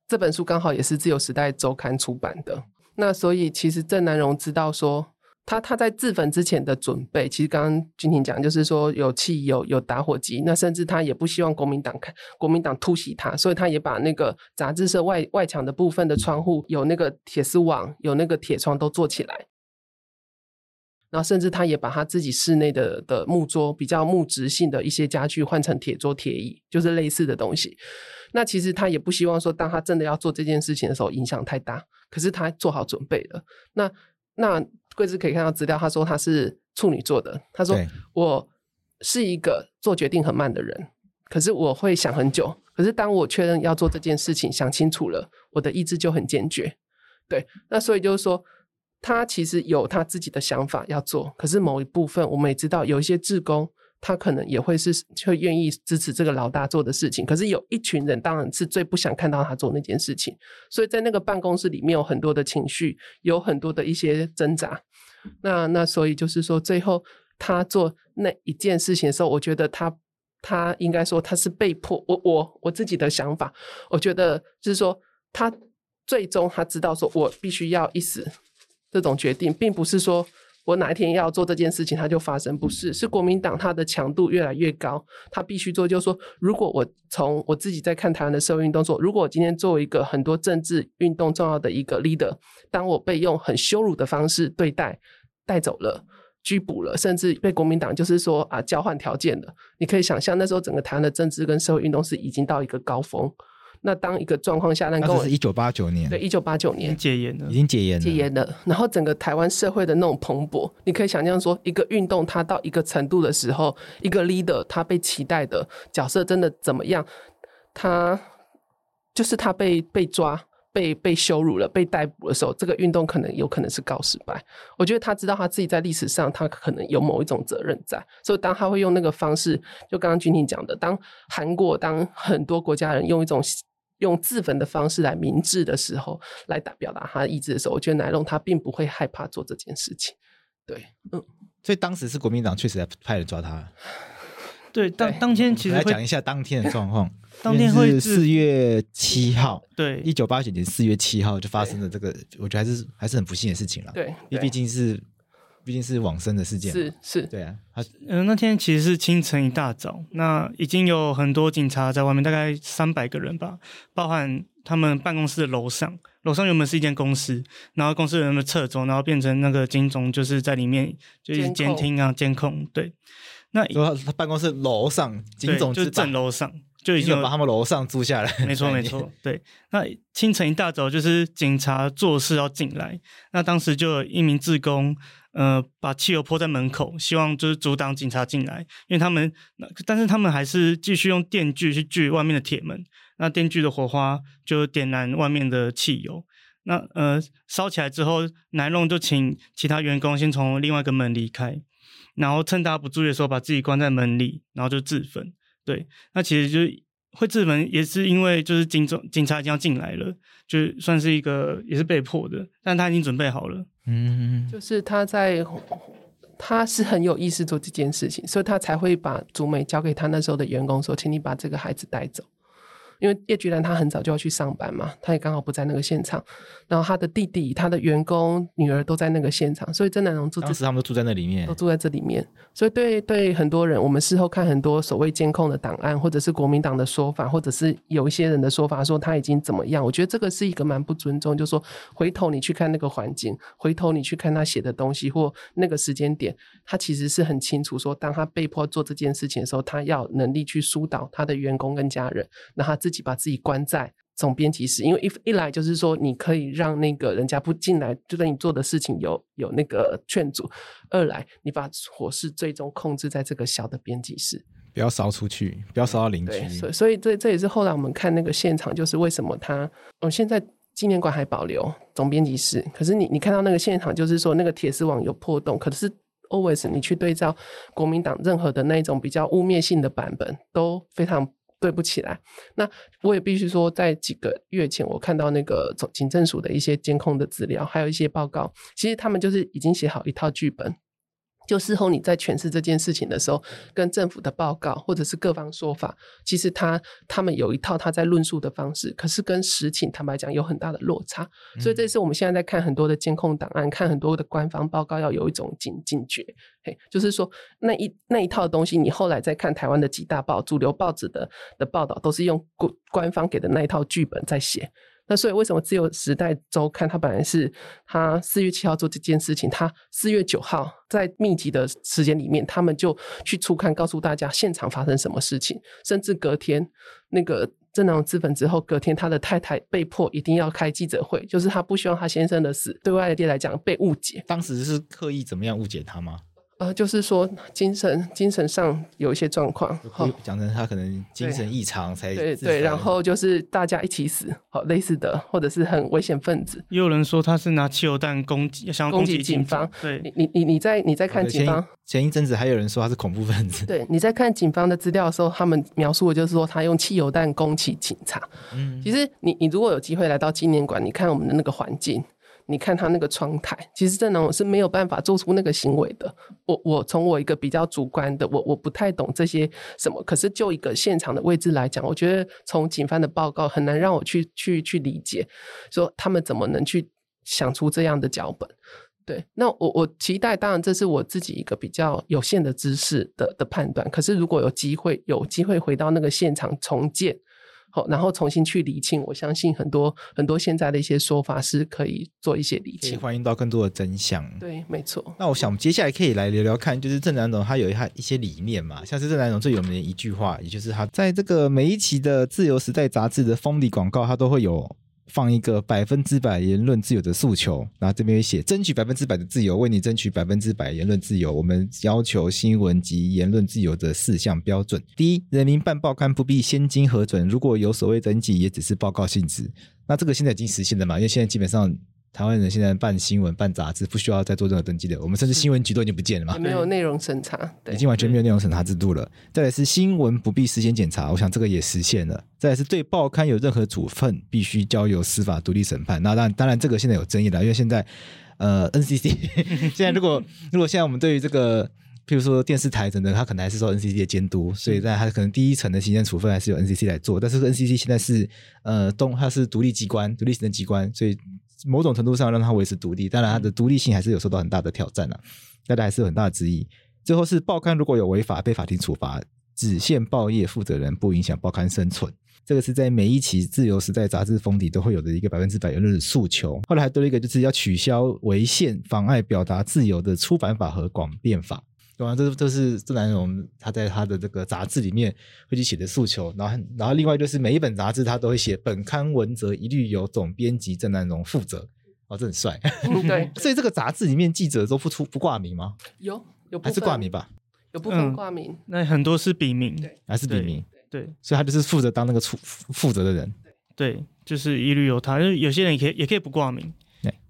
这本书刚好也是《自由时代周刊》出版的。那所以其实郑南榕知道说，他他在自焚之前的准备，其实刚刚君婷讲，就是说有汽油、有打火机，那甚至他也不希望国民党看国民党突袭他，所以他也把那个杂志社外外墙的部分的窗户有那个铁丝网、有那个铁窗都做起来，然后甚至他也把他自己室内的的木桌比较木质性的一些家具换成铁桌、铁椅，就是类似的东西。那其实他也不希望说，当他真的要做这件事情的时候，影响太大。可是他做好准备了。那那贵枝可以看到资料，他说他是处女座的。他说我是一个做决定很慢的人，可是我会想很久。可是当我确认要做这件事情，想清楚了，我的意志就很坚决。对，那所以就是说，他其实有他自己的想法要做。可是某一部分，我们也知道有一些志工。他可能也会是会愿意支持这个老大做的事情，可是有一群人当然是最不想看到他做那件事情，所以在那个办公室里面有很多的情绪，有很多的一些挣扎。那那所以就是说，最后他做那一件事情的时候，我觉得他他应该说他是被迫。我我我自己的想法，我觉得就是说，他最终他知道说我必须要一死这种决定，并不是说。我哪一天要做这件事情，它就发生，不是？是国民党它的强度越来越高，它必须做。就是说，如果我从我自己在看台湾的社会运动说，如果我今天作为一个很多政治运动重要的一个 leader，当我被用很羞辱的方式对待，带走了、拘捕了，甚至被国民党就是说啊交换条件了，你可以想象那时候整个台湾的政治跟社会运动是已经到一个高峰。那当一个状况下，那个是一九八九年，对，一九八九年戒严了，已经戒严了，戒严了。然后整个台湾社会的那种蓬勃，你可以想象说，一个运动它到一个程度的时候，一个 leader 他被期待的角色真的怎么样？他就是他被被抓、被被羞辱了、被逮捕的时候，这个运动可能有可能是告失败。我觉得他知道他自己在历史上，他可能有某一种责任在，所以当他会用那个方式，就刚刚君婷讲的，当韩国、当很多国家人用一种。用自焚的方式来明志的时候，来打表达他的意志的时候，我觉得奶龙他并不会害怕做这件事情。对，嗯，所以当时是国民党确实在派人抓他。对，当当天其实来讲一下当天的状况。当天会是四月七号，对，一九八九年四月七号就发生了这个，我觉得还是还是很不幸的事情了。对，因为毕竟是毕竟是往生的事件。是是，对啊。他嗯，那天其实是清晨一大早，那已经有很多警察在外面，大概三百个人吧，包含他们办公室的楼上，楼上原本是一间公司，然后公司人们撤走，然后变成那个警总就是在里面就是监听啊监控，对。那说他办公室楼上，警总就是正楼上。就已经把他们楼上租下来，没错没错，对。那清晨一大早就是警察做事要进来，那当时就有一名志工，呃，把汽油泼在门口，希望就是阻挡警察进来，因为他们，但是他们还是继续用电锯去锯外面的铁门，那电锯的火花就点燃外面的汽油，那呃烧起来之后，南龙就请其他员工先从另外一个门离开，然后趁大家不注意的时候，把自己关在门里，然后就自焚。对，那其实就会自焚，也是因为就是警总警察已经要进来了，就算是一个也是被迫的，但他已经准备好了。嗯，就是他在他是很有意识做这件事情，所以他才会把竹美交给他那时候的员工说，请你把这个孩子带走。因为叶菊兰她很早就要去上班嘛，她也刚好不在那个现场。然后她的弟弟、她的员工、女儿都在那个现场，所以郑南榕住。当时他们都住在那里面，都住在这里面。所以对对很多人，我们事后看很多所谓监控的档案，或者是国民党的说法，或者是有一些人的说法，说他已经怎么样？我觉得这个是一个蛮不尊重。就是说回头你去看那个环境，回头你去看他写的东西或那个时间点，他其实是很清楚说，当他被迫做这件事情的时候，他要能力去疏导他的员工跟家人，那他自己把自己关在总编辑室，因为一一来就是说你可以让那个人家不进来，就对你做的事情有有那个劝阻；二来你把火势最终控制在这个小的编辑室，不要烧出去，不要烧到邻居。所以所以这这也是后来我们看那个现场，就是为什么他嗯现在纪念馆还保留总编辑室，可是你你看到那个现场，就是说那个铁丝网有破洞，可是 always 你去对照国民党任何的那种比较污蔑性的版本都非常。对不起来，那我也必须说，在几个月前，我看到那个总警政署的一些监控的资料，还有一些报告，其实他们就是已经写好一套剧本。就事后你在诠释这件事情的时候，跟政府的报告或者是各方说法，其实他他们有一套他在论述的方式，可是跟实情坦白讲有很大的落差。所以这是我们现在在看很多的监控档案，看很多的官方报告，要有一种警警觉，嘿，就是说那一那一套东西，你后来再看台湾的几大报、主流报纸的的报道，都是用官官方给的那一套剧本在写。那所以为什么自由时代周刊它本来是他四月七号做这件事情，他四月九号在密集的时间里面，他们就去初刊告诉大家现场发生什么事情，甚至隔天那个郑南榕自焚之后，隔天他的太太被迫一定要开记者会，就是他不希望他先生的死对外界来讲被误解。当时是刻意怎么样误解他吗？呃，就是说精神精神上有一些状况，讲成他可能精神异常才对对，然后就是大家一起死，好类似的，或者是很危险分子。也有人说他是拿汽油弹攻击，想要攻击警方。对，你你你你在你在看警方前一阵子还有人说他是恐怖分子。对，你在看警方的资料的时候，他们描述的就是说他用汽油弹攻击警察。嗯，其实你你如果有机会来到纪念馆，你看我们的那个环境。你看他那个窗台，其实郑南榕是没有办法做出那个行为的。我我从我一个比较主观的，我我不太懂这些什么，可是就一个现场的位置来讲，我觉得从警方的报告很难让我去去去理解，说他们怎么能去想出这样的脚本。对，那我我期待，当然这是我自己一个比较有限的知识的的判断。可是如果有机会有机会回到那个现场重建。好，然后重新去理清，我相信很多很多现在的一些说法是可以做一些理清，欢迎到更多的真相。对，没错。那我想接下来可以来聊聊看，就是郑南榕他有他一些理念嘛，像是郑南榕最有名的一句话，也就是他在这个每一期的《自由时代》杂志的封底广告，他都会有。放一个百分之百言论自由的诉求，然后这边会写争取百分之百的自由，为你争取百分之百言论自由。我们要求新闻及言论自由的四项标准：第一，人民办报刊不必先经核准，如果有所谓登记，也只是报告性质。那这个现在已经实现了嘛？因为现在基本上。台湾人现在办新闻、办杂志不需要再做任何登记的，我们甚至新闻局都已经不见了嘛，没有内容审查，已经完全没有内容审查制度了。再来是新闻不必事先检查，我想这个也实现了。再来是对报刊有任何处分，必须交由司法独立审判。那当然，当然这个现在有争议了，因为现在呃，NCC 现在如果如果现在我们对于这个譬如说电视台等等，它可能还是受 NCC 的监督，所以在它可能第一层的行政处分还是由 NCC 来做。但是 NCC 现在是呃东，它是独立机关、独立行政机关，所以某种程度上让它维持独立。当然，它的独立性还是有受到很大的挑战啊，大家还是有很大的质疑。最后是报刊如果有违法被法庭处罚，只限报业负责人，不影响报刊生存。这个是在每一期《自由时代》杂志封底都会有的一个百分之百言论的诉求。后来还多了一个，就是要取消违宪、妨碍表达自由的出版法和广电法。对吧？这这是郑南榕他在他的这个杂志里面会去写的诉求。然后，然后另外就是每一本杂志他都会写本刊文则一律由总编辑郑南榕负责。哦，这很帅。嗯、对。所以这个杂志里面记者都不出不挂名吗？有有还是挂名吧？有部分挂名，嗯、那很多是笔名，对，还是笔名。对，所以他就是负责当那个出负责的人。对，就是一律由他。就是有些人也可以也可以不挂名。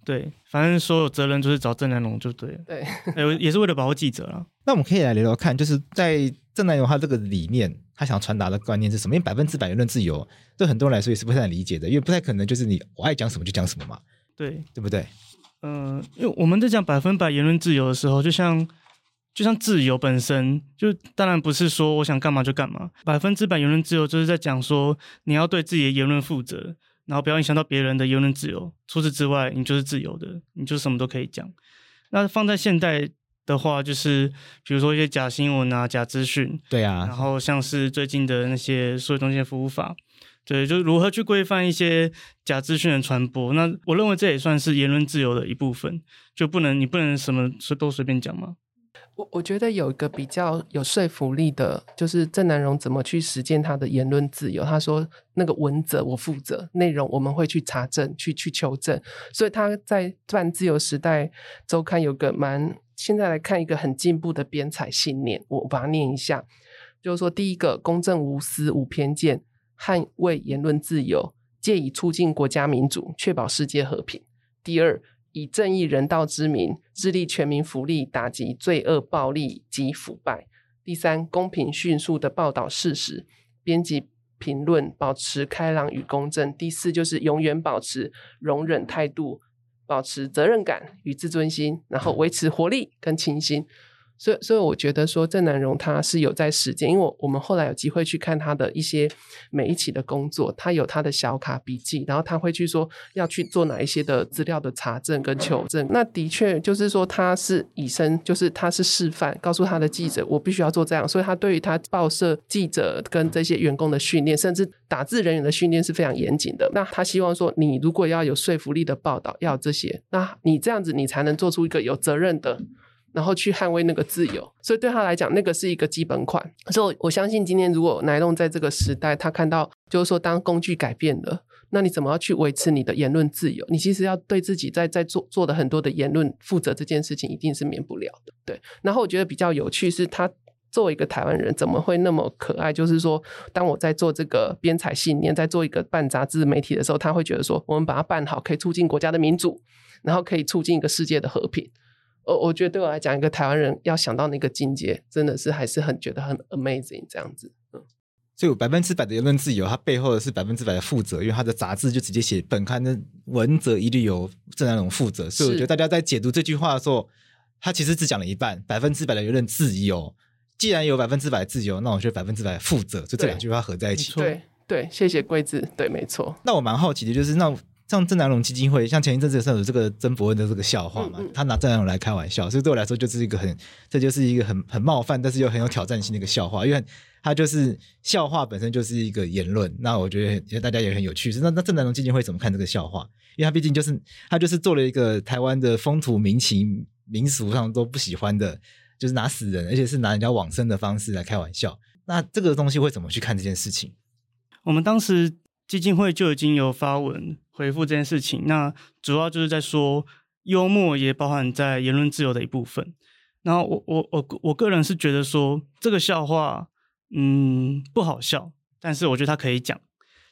对，反正所有责任就是找郑南榕就对了。对，也是为了保护记者啦。那我们可以来聊聊看，就是在郑南榕他这个理念，他想要传达的观念是什么？因为百分之百言论自由，对很多人来说也是不太理解的，因为不太可能就是你我爱讲什么就讲什么嘛。对，对不对？嗯、呃，因为我们在讲百分百言论自由的时候，就像。就像自由本身，就当然不是说我想干嘛就干嘛。百分之百言论自由就是在讲说，你要对自己的言论负责，然后不要影响到别人的言论自由。除此之外，你就是自由的，你就什么都可以讲。那放在现代的话，就是比如说一些假新闻啊、假资讯，对啊。然后像是最近的那些数位中心服务法，对，就是如何去规范一些假资讯的传播。那我认为这也算是言论自由的一部分，就不能你不能什么都随便讲嘛。我我觉得有一个比较有说服力的，就是郑南榕怎么去实践他的言论自由。他说：“那个文责我负责，内容我们会去查证、去去求证。”所以他在办《自由时代周刊》有个蛮现在来看一个很进步的编采信念，我把它念一下，就是说：第一个，公正无私无偏见，捍卫言论自由，借以促进国家民主，确保世界和平。第二。以正义人道之名，致力全民福利，打击罪恶、暴力及腐败。第三，公平迅速的报道事实，编辑评论，保持开朗与公正。第四，就是永远保持容忍态度，保持责任感与自尊心，然后维持活力跟清新。所以，所以我觉得说郑南榕他是有在实践，因为我我们后来有机会去看他的一些每一期的工作，他有他的小卡笔记，然后他会去说要去做哪一些的资料的查证跟求证。那的确就是说他是以身，就是他是示范，告诉他的记者我必须要做这样。所以他对于他报社记者跟这些员工的训练，甚至打字人员的训练是非常严谨的。那他希望说，你如果要有说服力的报道，要这些，那你这样子你才能做出一个有责任的。然后去捍卫那个自由，所以对他来讲，那个是一个基本款。所以我相信，今天如果乃龙在这个时代，他看到就是说，当工具改变了，那你怎么要去维持你的言论自由？你其实要对自己在在做做的很多的言论负责，这件事情一定是免不了的。对。然后我觉得比较有趣是，他作为一个台湾人，怎么会那么可爱？就是说，当我在做这个编采信念，在做一个办杂志媒体的时候，他会觉得说，我们把它办好，可以促进国家的民主，然后可以促进一个世界的和平。我我觉得对我来讲，一个台湾人要想到那个境界，真的是还是很觉得很 amazing 这样子。嗯，所以百分之百的言论自由，它背后的是百分之百的负责，因为它的杂志就直接写本刊的文则一律由郑南榕负责。所以我觉得大家在解读这句话的时候，他其实只讲了一半，百分之百的言论自由。既然有百分之百的自由，那我觉得百分之百的负责，就这两句话合在一起。对对，谢谢贵智，对，没错。那我蛮好奇的就是那。像郑南榕基金会，像前一阵子有这个曾伯恩的这个笑话嘛，嗯嗯、他拿郑南榕来开玩笑，所以对我来说就是一个很，这就是一个很很冒犯，但是又很有挑战性的一个笑话，因为他就是笑话本身就是一个言论，那我觉得大家也很有趣。那那郑南榕基金会怎么看这个笑话？因为他毕竟就是他就是做了一个台湾的风土民情民俗上都不喜欢的，就是拿死人，而且是拿人家往生的方式来开玩笑。那这个东西会怎么去看这件事情？我们当时基金会就已经有发文。回复这件事情，那主要就是在说幽默也包含在言论自由的一部分。然后我我我我个人是觉得说这个笑话，嗯，不好笑，但是我觉得他可以讲。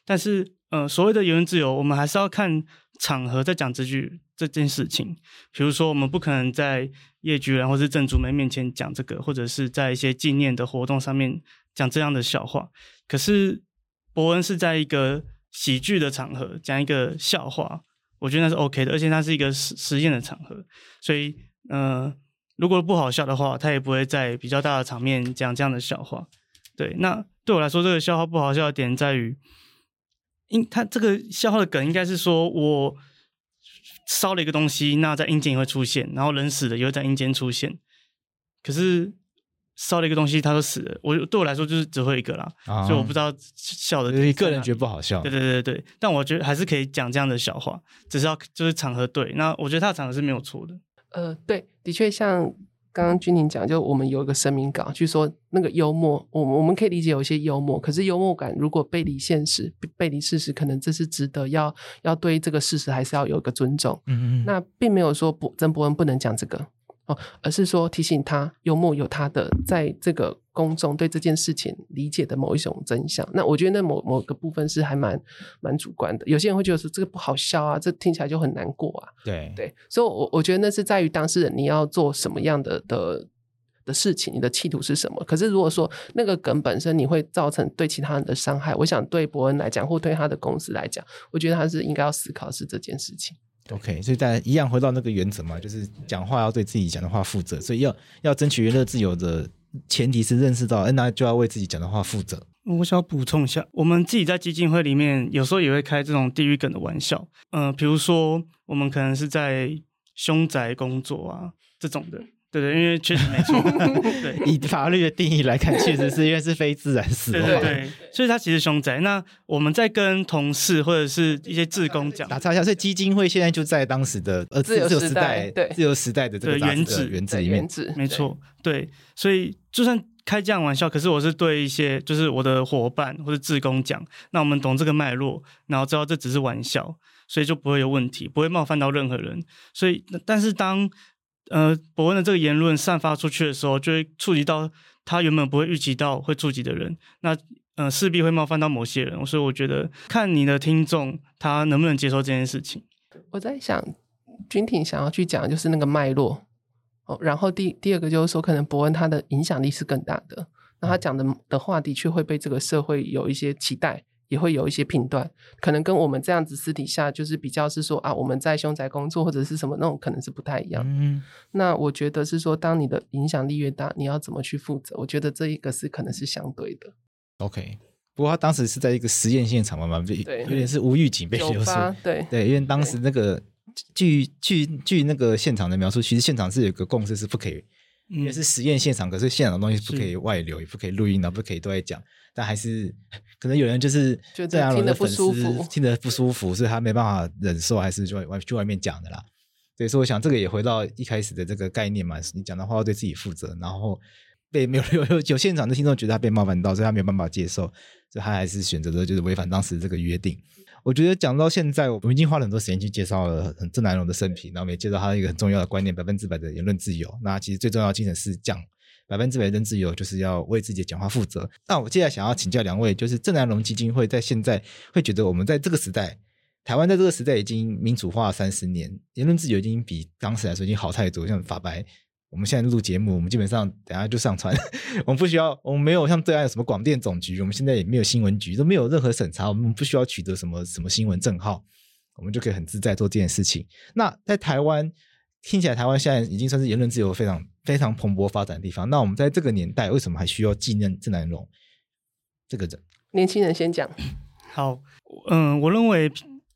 但是呃，所谓的言论自由，我们还是要看场合在讲这句这件事情。比如说，我们不可能在叶菊兰或是郑竹梅面前讲这个，或者是在一些纪念的活动上面讲这样的笑话。可是伯恩是在一个。喜剧的场合讲一个笑话，我觉得那是 OK 的，而且它是一个实实验的场合，所以呃，如果不好笑的话，他也不会在比较大的场面讲这样的笑话。对，那对我来说，这个笑话不好笑的点在于，因他这个笑话的梗应该是说我烧了一个东西，那在阴间也会出现，然后人死了也会在阴间出现。可是烧了一个东西，他都死了。我对我来说就是只会一个啦，啊、所以我不知道笑的。你个人觉得不好笑？对对对对，但我觉得还是可以讲这样的笑话，只是要就是场合对。那我觉得他的场合是没有错的。呃，对，的确像刚刚君宁讲，就我们有一个声明稿，就说那个幽默，我们我们可以理解有一些幽默，可是幽默感如果背离现实、背离事实，可能这是值得要要对这个事实还是要有一个尊重。嗯嗯，那并没有说不曾博恩不能讲这个。哦，而是说提醒他，幽默有他的在这个公众对这件事情理解的某一种真相。那我觉得那某某个部分是还蛮蛮主观的。有些人会觉得说这个不好笑啊，这听起来就很难过啊。对对，所以我，我我觉得那是在于当事人你要做什么样的的的事情，你的企图是什么。可是如果说那个梗本身你会造成对其他人的伤害，我想对伯恩来讲，或对他的公司来讲，我觉得他是应该要思考是这件事情。OK，所以大家一样回到那个原则嘛，就是讲话要对自己讲的话负责，所以要要争取娱乐自由的前提是认识到，那就要为自己讲的话负责。我想要补充一下，我们自己在基金会里面有时候也会开这种地狱梗的玩笑，嗯、呃，比如说我们可能是在凶宅工作啊这种的。对对，因为确实没错。对，以法律的定义来看，确实是因为是非自然死亡。对对对，所以他其实凶宅。那我们在跟同事或者是一些志工讲，打岔一下，所以基金会现在就在当时的呃自由时代，对自由时代的这个原址原址里面，没错。对，所以就算开这样玩笑，可是我是对一些就是我的伙伴或者志工讲，那我们懂这个脉络，然后知道这只是玩笑，所以就不会有问题，不会冒犯到任何人。所以，但是当呃，伯恩的这个言论散发出去的时候，就会触及到他原本不会预期到会触及的人，那呃势必会冒犯到某些人，所以我觉得看你的听众他能不能接受这件事情。我在想，君婷想要去讲就是那个脉络哦，然后第第二个就是说，可能伯恩他的影响力是更大的，那他讲的的话的确会被这个社会有一些期待。也会有一些评断，可能跟我们这样子私底下就是比较是说啊，我们在凶宅工作或者是什么那种，可能是不太一样。嗯，那我觉得是说，当你的影响力越大，你要怎么去负责？我觉得这一个是可能是相对的。OK，不过他当时是在一个实验现场嘛，嘛，对，有点是无预警被 流出。对对，因为当时那个据据据那个现场的描述，其实现场是有个共识是不可以，因为是实验现场，可是现场的东西不可以外流，也不可以录音，然后不可以都在讲。但还是可能有人就是这样听的不舒服，听得不舒服，所以他没办法忍受，还是就外去外面讲的啦。所以说，我想这个也回到一开始的这个概念嘛，你讲的话要对自己负责，然后被没有 有有有现场的听众觉得他被冒犯到，所以他没有办法接受，所以他还是选择的就是违反当时这个约定。我觉得讲到现在，我们已经花了很多时间去介绍了郑南榕的生平，然后也介绍他一个很重要的观念：百分之百的言论自由。那其实最重要的精神是讲。百分之百的自由，就是要为自己的讲话负责。那我接下来想要请教两位，就是郑南龙基金会在现在会觉得，我们在这个时代，台湾在这个时代已经民主化三十年，言论自由已经比当时来说已经好太多。像法白，我们现在录节目，我们基本上等下就上传，我们不需要，我们没有像对岸有什么广电总局，我们现在也没有新闻局，都没有任何审查，我们不需要取得什么什么新闻证号，我们就可以很自在做这件事情。那在台湾。听起来台湾现在已经算是言论自由非常非常蓬勃发展的地方。那我们在这个年代，为什么还需要纪念郑南榕这个人？年轻人先讲。好，嗯，我认为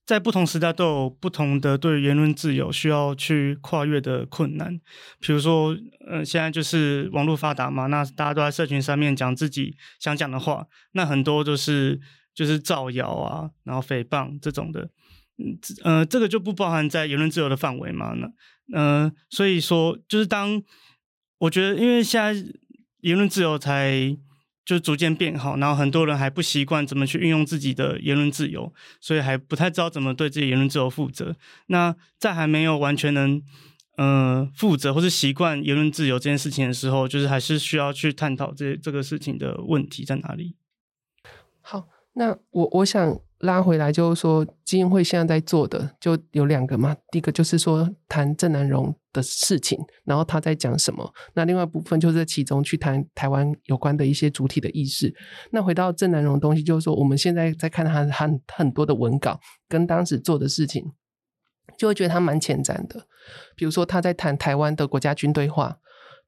在不同时代都有不同的对言论自由需要去跨越的困难。比如说，嗯，现在就是网络发达嘛，那大家都在社群上面讲自己想讲的话，那很多就是就是造谣啊，然后诽谤这种的。嗯，呃，这个就不包含在言论自由的范围嘛？那、呃，所以说，就是当我觉得，因为现在言论自由才就逐渐变好，然后很多人还不习惯怎么去运用自己的言论自由，所以还不太知道怎么对自己言论自由负责。那在还没有完全能呃负责或是习惯言论自由这件事情的时候，就是还是需要去探讨这这个事情的问题在哪里。好，那我我想。拉回来就是说，基金会现在在做的就有两个嘛。第一个就是说谈郑南榕的事情，然后他在讲什么。那另外一部分就是在其中去谈台湾有关的一些主体的意识。那回到郑南榕的东西，就是说我们现在在看他很很多的文稿跟当时做的事情，就会觉得他蛮前瞻的。比如说他在谈台湾的国家军队化。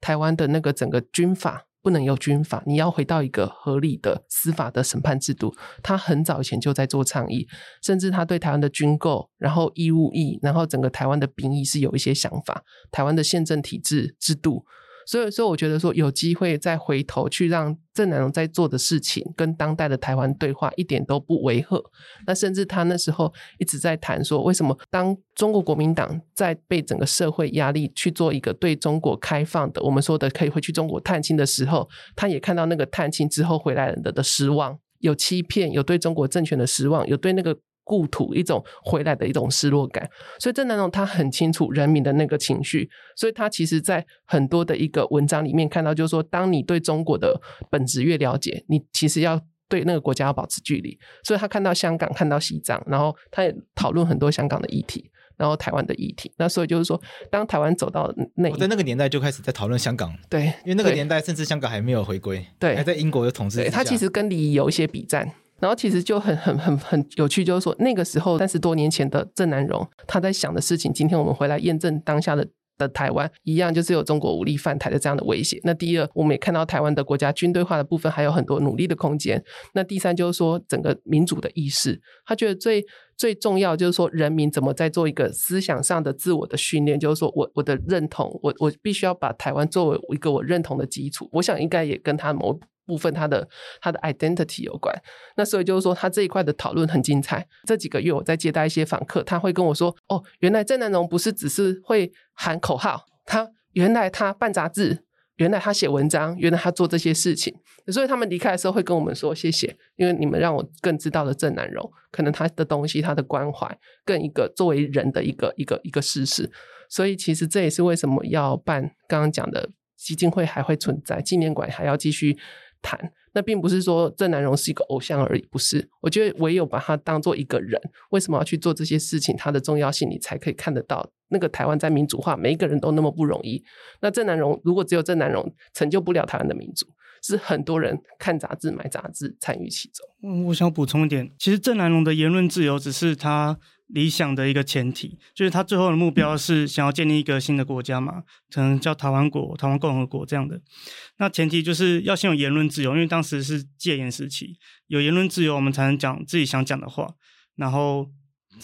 台湾的那个整个军法不能有军法，你要回到一个合理的司法的审判制度。他很早以前就在做倡议，甚至他对台湾的军购，然后义务役，然后整个台湾的兵役是有一些想法。台湾的宪政体制制度。所以，所以我觉得说有机会再回头去让郑南榕在做的事情跟当代的台湾对话，一点都不违和。那甚至他那时候一直在谈说，为什么当中国国民党在被整个社会压力去做一个对中国开放的，我们说的可以回去中国探亲的时候，他也看到那个探亲之后回来人的的失望，有欺骗，有对中国政权的失望，有对那个。故土一种回来的一种失落感，所以郑南榕他很清楚人民的那个情绪，所以他其实在很多的一个文章里面看到，就是说，当你对中国的本质越了解，你其实要对那个国家要保持距离。所以他看到香港，看到西藏，然后他也讨论很多香港的议题，然后台湾的议题。那所以就是说，当台湾走到那，我在那个年代就开始在讨论香港，对，因为那个年代甚至香港还没有回归，对，还在英国的统治。对，他其实跟李有一些比战。然后其实就很很很很有趣，就是说那个时候三十多年前的郑南榕，他在想的事情，今天我们回来验证当下的的台湾一样，就是有中国武力犯台的这样的威胁。那第二，我们也看到台湾的国家军队化的部分还有很多努力的空间。那第三就是说整个民主的意识，他觉得最最重要就是说人民怎么在做一个思想上的自我的训练，就是说我我的认同，我我必须要把台湾作为一个我认同的基础。我想应该也跟他某。部分他的他的 identity 有关，那所以就是说他这一块的讨论很精彩。这几个月我在接待一些访客，他会跟我说：“哦，原来郑南榕不是只是会喊口号，他原来他办杂志，原来他写文章，原来他做这些事情。所以他们离开的时候会跟我们说谢谢，因为你们让我更知道了郑南榕，可能他的东西，他的关怀，更一个作为人的一个一个一个事实。所以其实这也是为什么要办刚刚讲的基金会还会存在，纪念馆还要继续。”谈那并不是说郑南榕是一个偶像而已，不是。我觉得唯有把他当做一个人，为什么要去做这些事情？他的重要性，你才可以看得到。那个台湾在民主化，每一个人都那么不容易。那郑南榕如果只有郑南榕成就不了台湾的民主，是很多人看杂志、买杂志参与其中。嗯，我想补充一点，其实郑南榕的言论自由只是他。理想的一个前提，就是他最后的目标是想要建立一个新的国家嘛，可能叫台湾国、台湾共和国这样的。那前提就是要先有言论自由，因为当时是戒严时期，有言论自由，我们才能讲自己想讲的话，然后，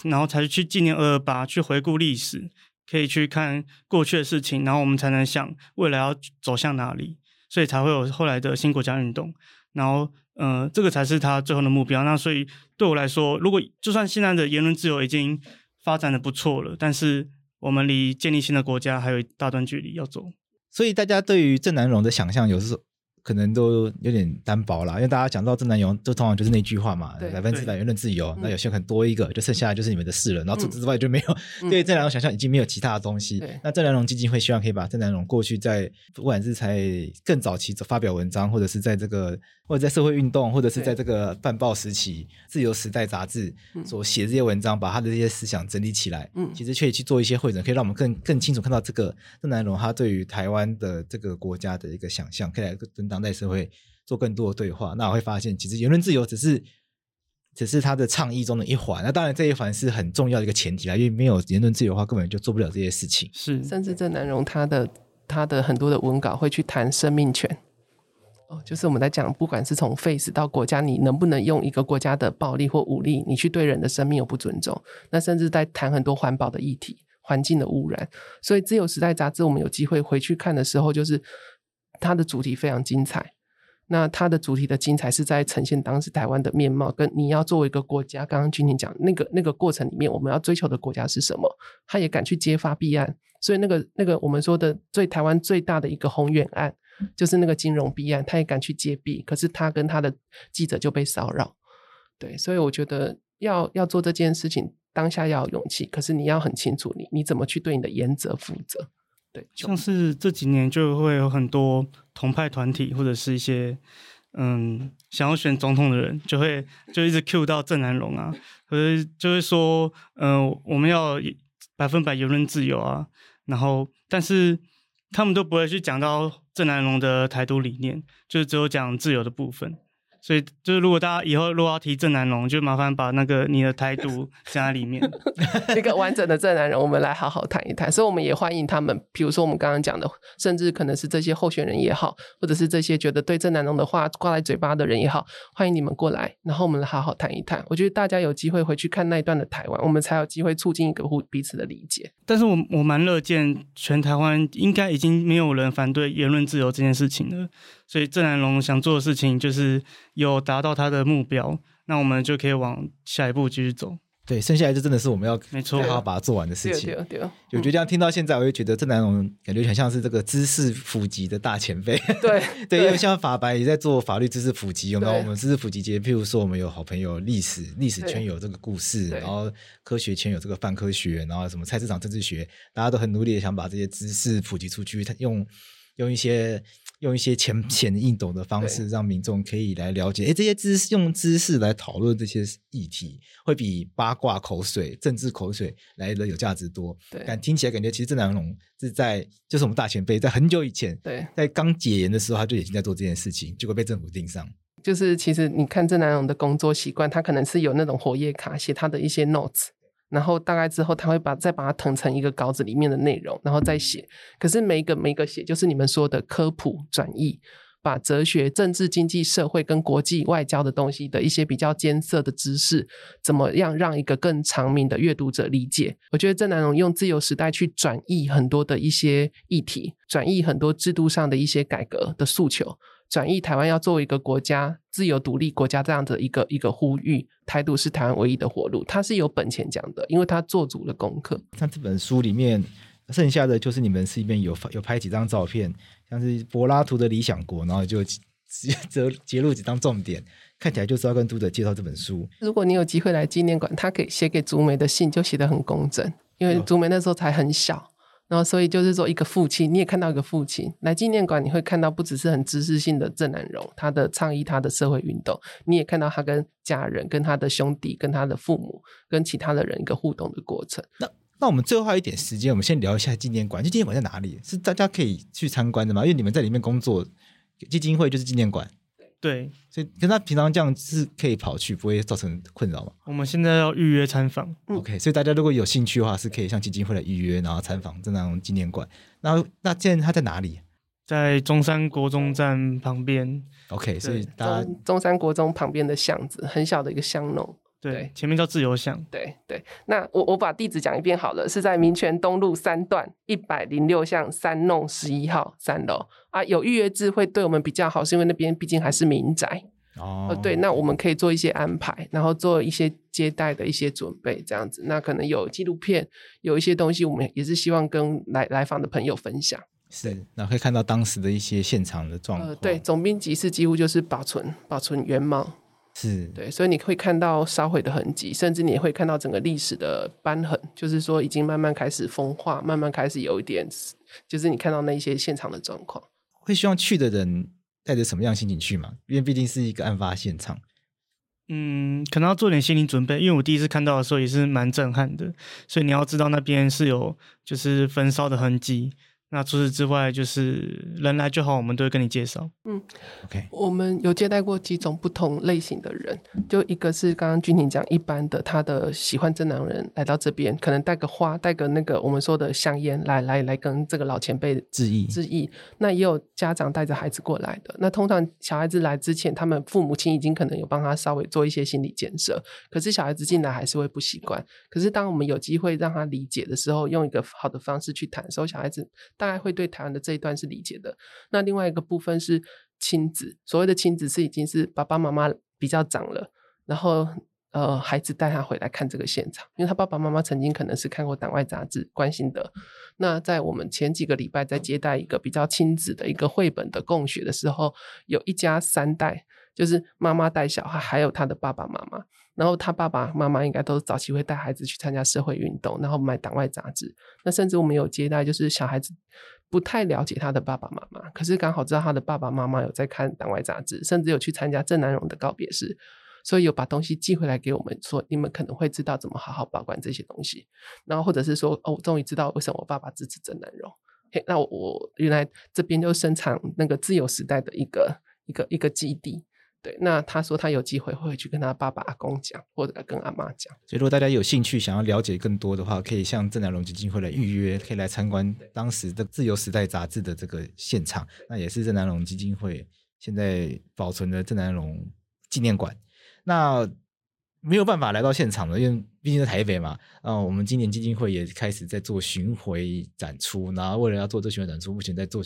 然后才去纪念二二八，去回顾历史，可以去看过去的事情，然后我们才能想未来要走向哪里，所以才会有后来的新国家运动，然后。嗯、呃，这个才是他最后的目标。那所以对我来说，如果就算现在的言论自由已经发展的不错了，但是我们离建立新的国家还有一大段距离要走。所以大家对于郑南榕的想象，有时候。可能都有点单薄啦，因为大家讲到郑南榕，就通常就是那句话嘛，百分之百言论自由。那有些可能多一个，就剩下的就是你们的事了。然后除此之外就没有、嗯、对郑南荣想象已经没有其他的东西。那郑南荣基金会希望可以把郑南荣过去在不管是才更早期发表文章，或者是在这个或者在社会运动，或者是在这个办报时期，自由时代杂志所写这些文章，把他的这些思想整理起来，嗯，其实可以去做一些会诊，可以让我们更更清楚看到这个郑南荣他对于台湾的这个国家的一个想象，可以来跟当代社会。做更多的对话，那我会发现，其实言论自由只是只是他的倡议中的一环。那当然，这一环是很重要的一个前提啦，因为没有言论自由的话，根本就做不了这些事情。是，甚至郑南荣他的他的很多的文稿会去谈生命权。哦，就是我们在讲，不管是从 face 到国家，你能不能用一个国家的暴力或武力，你去对人的生命有不尊重？那甚至在谈很多环保的议题、环境的污染。所以，《自由时代》杂志，我们有机会回去看的时候，就是它的主题非常精彩。那它的主题的精彩是在呈现当时台湾的面貌，跟你要作为一个国家，刚刚君婷讲那个那个过程里面，我们要追求的国家是什么？他也敢去揭发弊案，所以那个那个我们说的最台湾最大的一个宏远案，就是那个金融弊案，他也敢去揭弊，可是他跟他的记者就被骚扰，对，所以我觉得要要做这件事情，当下要有勇气，可是你要很清楚你你怎么去对你的言则负责。对，像是这几年就会有很多同派团体或者是一些嗯想要选总统的人，就会就一直 cue 到郑南榕啊，可是就会说，嗯、呃，我们要百分百言论自由啊，然后但是他们都不会去讲到郑南榕的台独理念，就只有讲自由的部分。所以就是如果大家以后如果要提郑南榕，就麻烦把那个你的态度加在里面，一个完整的郑南榕，我们来好好谈一谈。所以我们也欢迎他们，比如说我们刚刚讲的，甚至可能是这些候选人也好，或者是这些觉得对郑南榕的话挂在嘴巴的人也好，欢迎你们过来，然后我们来好好谈一谈。我觉得大家有机会回去看那一段的台湾，我们才有机会促进一个互彼此的理解。但是我我蛮乐见全台湾应该已经没有人反对言论自由这件事情了。所以郑南榕想做的事情就是有达到他的目标，那我们就可以往下一步继续走。对，剩下来就真的是我们要没错，好好把它做完的事情。对对对，我觉得这样听到现在，我就觉得郑南榕感觉很像是这个知识普及的大前辈。对对，因为像法白也在做法律知识普及，有没有？我们知识普及节，譬如说我们有好朋友历史，历史圈有这个故事，然后科学圈有这个泛科学，然后什么菜市场政治学，大家都很努力的想把这些知识普及出去，他用用一些。用一些浅显易懂的方式，让民众可以来了解。哎，这些知识用知识来讨论这些议题，会比八卦口水、政治口水来的有价值多。对，但听起来感觉其实郑南榕是在，就是我们大前辈，在很久以前，对，在刚解严的时候，他就已经在做这件事情，结果被政府盯上。就是其实你看郑南榕的工作习惯，他可能是有那种活页卡写他的一些 notes。然后大概之后，他会把再把它謄成一个稿子里面的内容，然后再写。可是每一个每一个写，就是你们说的科普转译，把哲学、政治、经济、社会跟国际外交的东西的一些比较艰涩的知识，怎么样让一个更常民的阅读者理解？我觉得郑南榕用自由时代去转译很多的一些议题，转译很多制度上的一些改革的诉求。转移台湾要作为一个国家自由独立国家这样的一个一个呼吁，态度是台湾唯一的活路。他是有本钱讲的，因为他做足了功课。像这本书里面，剩下的就是你们是里面有有拍几张照片，像是柏拉图的理想国，然后就直接 折截录几张重点，看起来就是要跟读者介绍这本书。如果你有机会来纪念馆，他给写给竹梅的信就写得很工整，因为竹梅那时候才很小。然后，所以就是说，一个父亲，你也看到一个父亲来纪念馆，你会看到不只是很知识性的郑南榕，他的倡议，他的社会运动，你也看到他跟家人、跟他的兄弟、跟他的父母、跟其他的人一个互动的过程。那那我们最后一点时间，我们先聊一下纪念馆。这纪念馆在哪里？是大家可以去参观的吗？因为你们在里面工作，基金会就是纪念馆。对，所以跟他平常这样是可以跑去，不会造成困扰嘛？我们现在要预约参访，OK。所以大家如果有兴趣的话，是可以向基金会来预约，然后参访正南榕纪念馆。那那现在他在哪里？在中山国中站旁边，OK。所以大家中，中山国中旁边的巷子，很小的一个巷弄。对，对，前面叫自由巷。对对，那我我把地址讲一遍好了，是在民权东路三段一百零六巷三弄十一号三楼啊。有预约制会对我们比较好，是因为那边毕竟还是民宅哦。对，那我们可以做一些安排，然后做一些接待的一些准备，这样子。那可能有纪录片，有一些东西，我们也是希望跟来来访的朋友分享。是，那可以看到当时的一些现场的状况。呃，对，总兵集市几乎就是保存保存原貌。是对，所以你会看到烧毁的痕迹，甚至你也会看到整个历史的斑痕，就是说已经慢慢开始风化，慢慢开始有一点，就是你看到那一些现场的状况。会希望去的人带着什么样心情去吗？因为毕竟是一个案发现场。嗯，可能要做点心理准备，因为我第一次看到的时候也是蛮震撼的，所以你要知道那边是有就是焚烧的痕迹。那除此之外，就是人来就好，我们都会跟你介绍。嗯，OK。我们有接待过几种不同类型的人，就一个是刚刚君婷讲一般的，他的喜欢正男人来到这边，可能带个花，带个那个我们说的香烟来来来跟这个老前辈致意致意。那也有家长带着孩子过来的。那通常小孩子来之前，他们父母亲已经可能有帮他稍微做一些心理建设，可是小孩子进来还是会不习惯。可是当我们有机会让他理解的时候，用一个好的方式去谈的时候，小孩子。大概会对台湾的这一段是理解的。那另外一个部分是亲子，所谓的亲子是已经是爸爸妈妈比较长了，然后呃孩子带他回来看这个现场，因为他爸爸妈妈曾经可能是看过党外杂志关心的。那在我们前几个礼拜在接待一个比较亲子的一个绘本的共学的时候，有一家三代，就是妈妈带小孩，还有他的爸爸妈妈。然后他爸爸妈妈应该都早期会带孩子去参加社会运动，然后买党外杂志。那甚至我们有接待，就是小孩子不太了解他的爸爸妈妈，可是刚好知道他的爸爸妈妈有在看党外杂志，甚至有去参加郑南榕的告别式，所以有把东西寄回来给我们，说你们可能会知道怎么好好保管这些东西。然后或者是说，哦，我终于知道为什么我爸爸支持郑南榕。嘿，那我，我原来这边就生产那个自由时代的一个一个一个基地。对，那他说他有机会会去跟他爸爸、阿公讲，或者跟阿妈讲。所以，如果大家有兴趣想要了解更多的话，可以向郑南龙基金会来预约，可以来参观当时的《自由时代》杂志的这个现场。那也是郑南龙基金会现在保存的郑南龙纪念馆。那没有办法来到现场的，因为毕竟在台北嘛。啊，我们今年基金会也开始在做巡回展出，然后为了要做这巡回展出，目前在做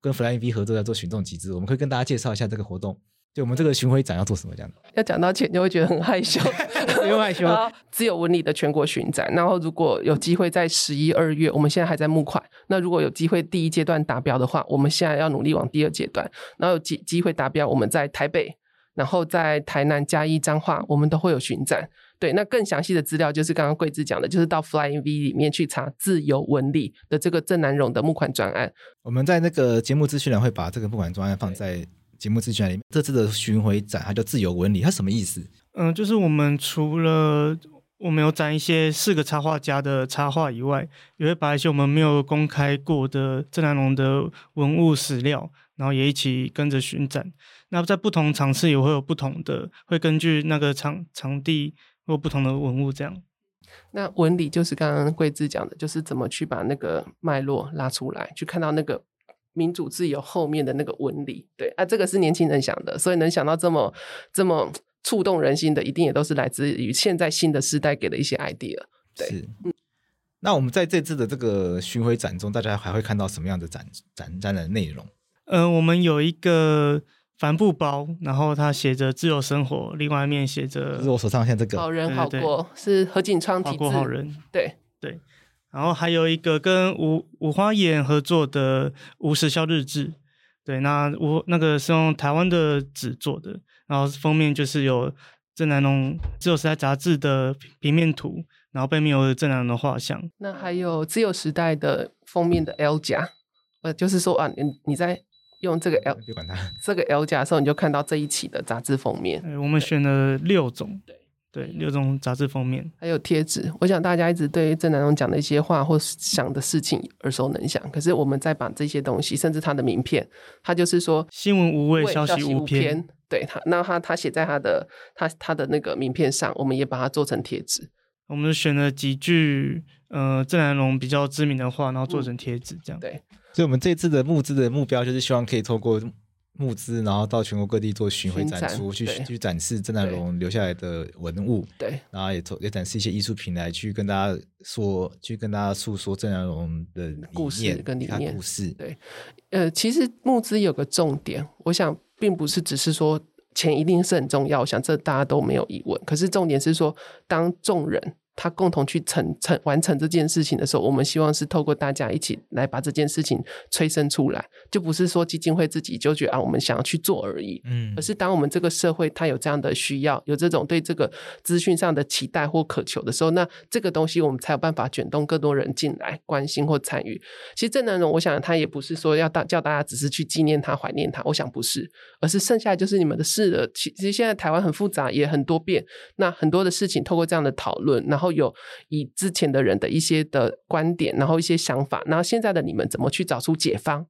跟 Flying V 合作，在做群众集资。我们可以跟大家介绍一下这个活动。就我们这个巡回展要做什么？这样要讲到钱就会觉得很害羞，不用害羞。自由文理的全国巡展，然后如果有机会在十一二月，我们现在还在募款。那如果有机会第一阶段达标的话，我们现在要努力往第二阶段。然后有机机会达标，我们在台北，然后在台南、加一、彰化，我们都会有巡展。对，那更详细的资料就是刚刚桂枝讲的，就是到 Flying V 里面去查自由文理的这个郑南榕的募款专案。我们在那个节目资讯栏会把这个募款专案放在。节目资讯里面，这次的巡回展它叫自由纹理，它什么意思？嗯、呃，就是我们除了我们有展一些四个插画家的插画以外，也会把一些我们没有公开过的郑南龙的文物史料，然后也一起跟着巡展。那在不同场次也会有不同的，会根据那个场场地或不同的文物这样。那纹理就是刚刚桂枝讲的，就是怎么去把那个脉络拉出来，去看到那个。民主自由后面的那个纹理，对啊，这个是年轻人想的，所以能想到这么这么触动人心的，一定也都是来自于现在新的时代给的一些 idea。对，嗯，那我们在这次的这个巡回展中，大家还会看到什么样的展展展览的内容？嗯、呃，我们有一个帆布包，然后它写着“自由生活”，另外一面写着，就是我手上现在这个“好人好过”，是何景昌题字，好人，对对。然后还有一个跟五五花眼合作的无时效日志，对，那我那个是用台湾的纸做的，然后封面就是有郑南榕自由时代杂志的平面图，然后背面有郑南榕的画像。那还有自由时代的封面的 L 夹，呃，就是说啊，你你在用这个 L 这个 L 夹的时候，你就看到这一期的杂志封面。我们选了六种。对。对，六种杂志封面，还有贴纸。我想大家一直对郑南榕讲的一些话或想的事情耳熟能详。可是我们再把这些东西，甚至他的名片，他就是说新闻无味，消息无偏。对他，那他他写在他的他他的那个名片上，我们也把它做成贴纸。我们选了几句呃郑南榕比较知名的话，然后做成贴纸，这样、嗯。对，所以我们这次的募资的目标就是希望可以透过。募资，然后到全国各地做巡回展出，去去展示郑南榕留下来的文物，对，然后也也展示一些艺术品来去跟大家说，去跟大家诉说郑南榕的故事跟理念。故事，对，呃，其实募资有个重点，我想并不是只是说钱一定是很重要，我想这大家都没有疑问。可是重点是说，当众人。他共同去成成完成这件事情的时候，我们希望是透过大家一起来把这件事情催生出来，就不是说基金会自己就觉得啊，我们想要去做而已，嗯，而是当我们这个社会它有这样的需要，有这种对这个资讯上的期待或渴求的时候，那这个东西我们才有办法卷动更多人进来关心或参与。其实郑南榕，我想他也不是说要大叫大家只是去纪念他、怀念他，我想不是，而是剩下就是你们的事了。其实现在台湾很复杂，也很多变，那很多的事情透过这样的讨论，然后。然后有以之前的人的一些的观点，然后一些想法，然后现在的你们怎么去找出解方？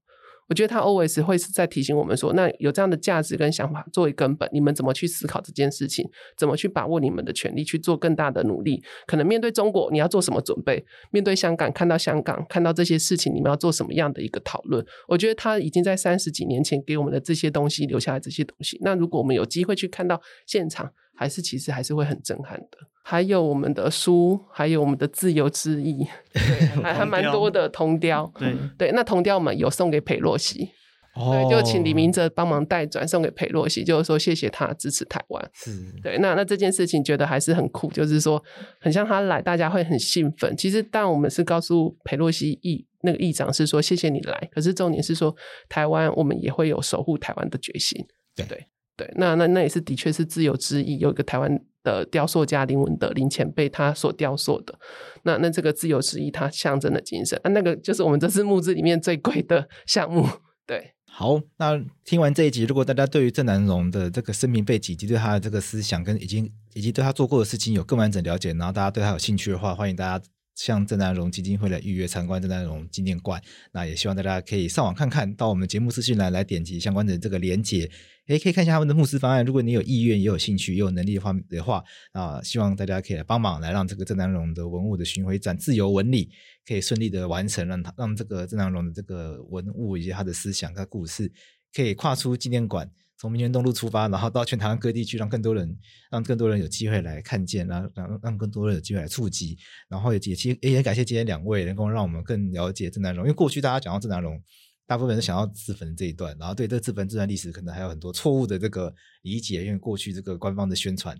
我觉得他 always 会是在提醒我们说，那有这样的价值跟想法作为根本，你们怎么去思考这件事情？怎么去把握你们的权利去做更大的努力？可能面对中国，你要做什么准备？面对香港，看到香港，看到这些事情，你们要做什么样的一个讨论？我觉得他已经在三十几年前给我们的这些东西留下来这些东西。那如果我们有机会去看到现场，还是其实还是会很震撼的。还有我们的书，还有我们的自由之翼，对，还还蛮多的铜雕。对对，那铜雕我们有送给裴洛西，对，就请李明哲帮忙代转送给裴洛西，就是说谢谢他支持台湾。是，对，那那这件事情觉得还是很酷，就是说很像他来，大家会很兴奋。其实，但我们是告诉裴洛西议那个议长是说谢谢你来，可是重点是说台湾我们也会有守护台湾的决心。对对。对，那那那也是的确是自由之翼，有一个台湾的雕塑家林文德林前辈他所雕塑的，那那这个自由之翼它象征的精神，啊，那个就是我们这次募资里面最贵的项目。对，好，那听完这一集，如果大家对于郑南榕的这个生命背景以及对他的这个思想跟已经以及对他做过的事情有更完整了解，然后大家对他有兴趣的话，欢迎大家向郑南榕基金会来预约参观郑南榕纪念馆。那也希望大家可以上网看看，到我们节目资讯栏来点击相关的这个连结，诶可以看一下他们的募资方案。如果你有意愿、也有兴趣、也有能力的话的话，啊，希望大家可以来帮忙，来让这个郑南榕的文物的巡回展自由文理可以顺利的完成，让他让这个郑南榕的这个文物以及他的思想、他故事可以跨出纪念馆。从民权东路出发，然后到全台湾各地去，让更多人，让更多人有机会来看见，然后让让更多人有机会来触及，然后也也其实也感谢今天两位能够让我们更了解郑南榕，因为过去大家讲到郑南榕，大部分是想要自焚这一段，然后对这自焚这段历史可能还有很多错误的这个理解，因为过去这个官方的宣传。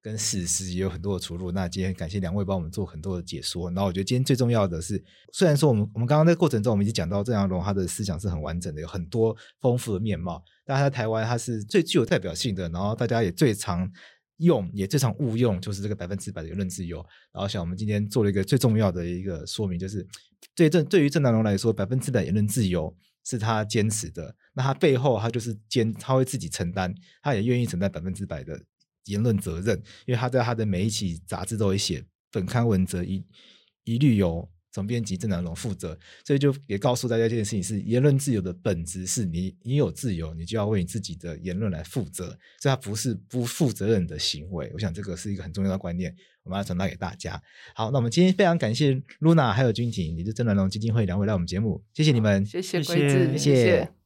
跟事实也有很多的出入。那今天感谢两位帮我们做很多的解说。然后我觉得今天最重要的是，虽然说我们我们刚刚在过程中我们已经讲到郑南榕他的思想是很完整的，有很多丰富的面貌。但他在台湾他是最具有代表性的，然后大家也最常用也最常误用，就是这个百分之百的言论自由。然后像我们今天做了一个最重要的一个说明，就是对郑对于郑南榕来说，百分之百言论自由是他坚持的。那他背后他就是坚他会自己承担，他也愿意承担百分之百的。言论责任，因为他在他的每一期杂志都会写，本刊文则一一律由总编辑郑南龙负责，所以就也告诉大家这件事情是言论自由的本质是你你有自由，你就要为你自己的言论来负责，所以它不是不负责任的行为。我想这个是一个很重要的观念，我们要传达给大家。好，那我们今天非常感谢露娜还有君婷，也是郑南龙基金会两位来我们节目，谢谢你们，谢谢贵智，谢谢。谢谢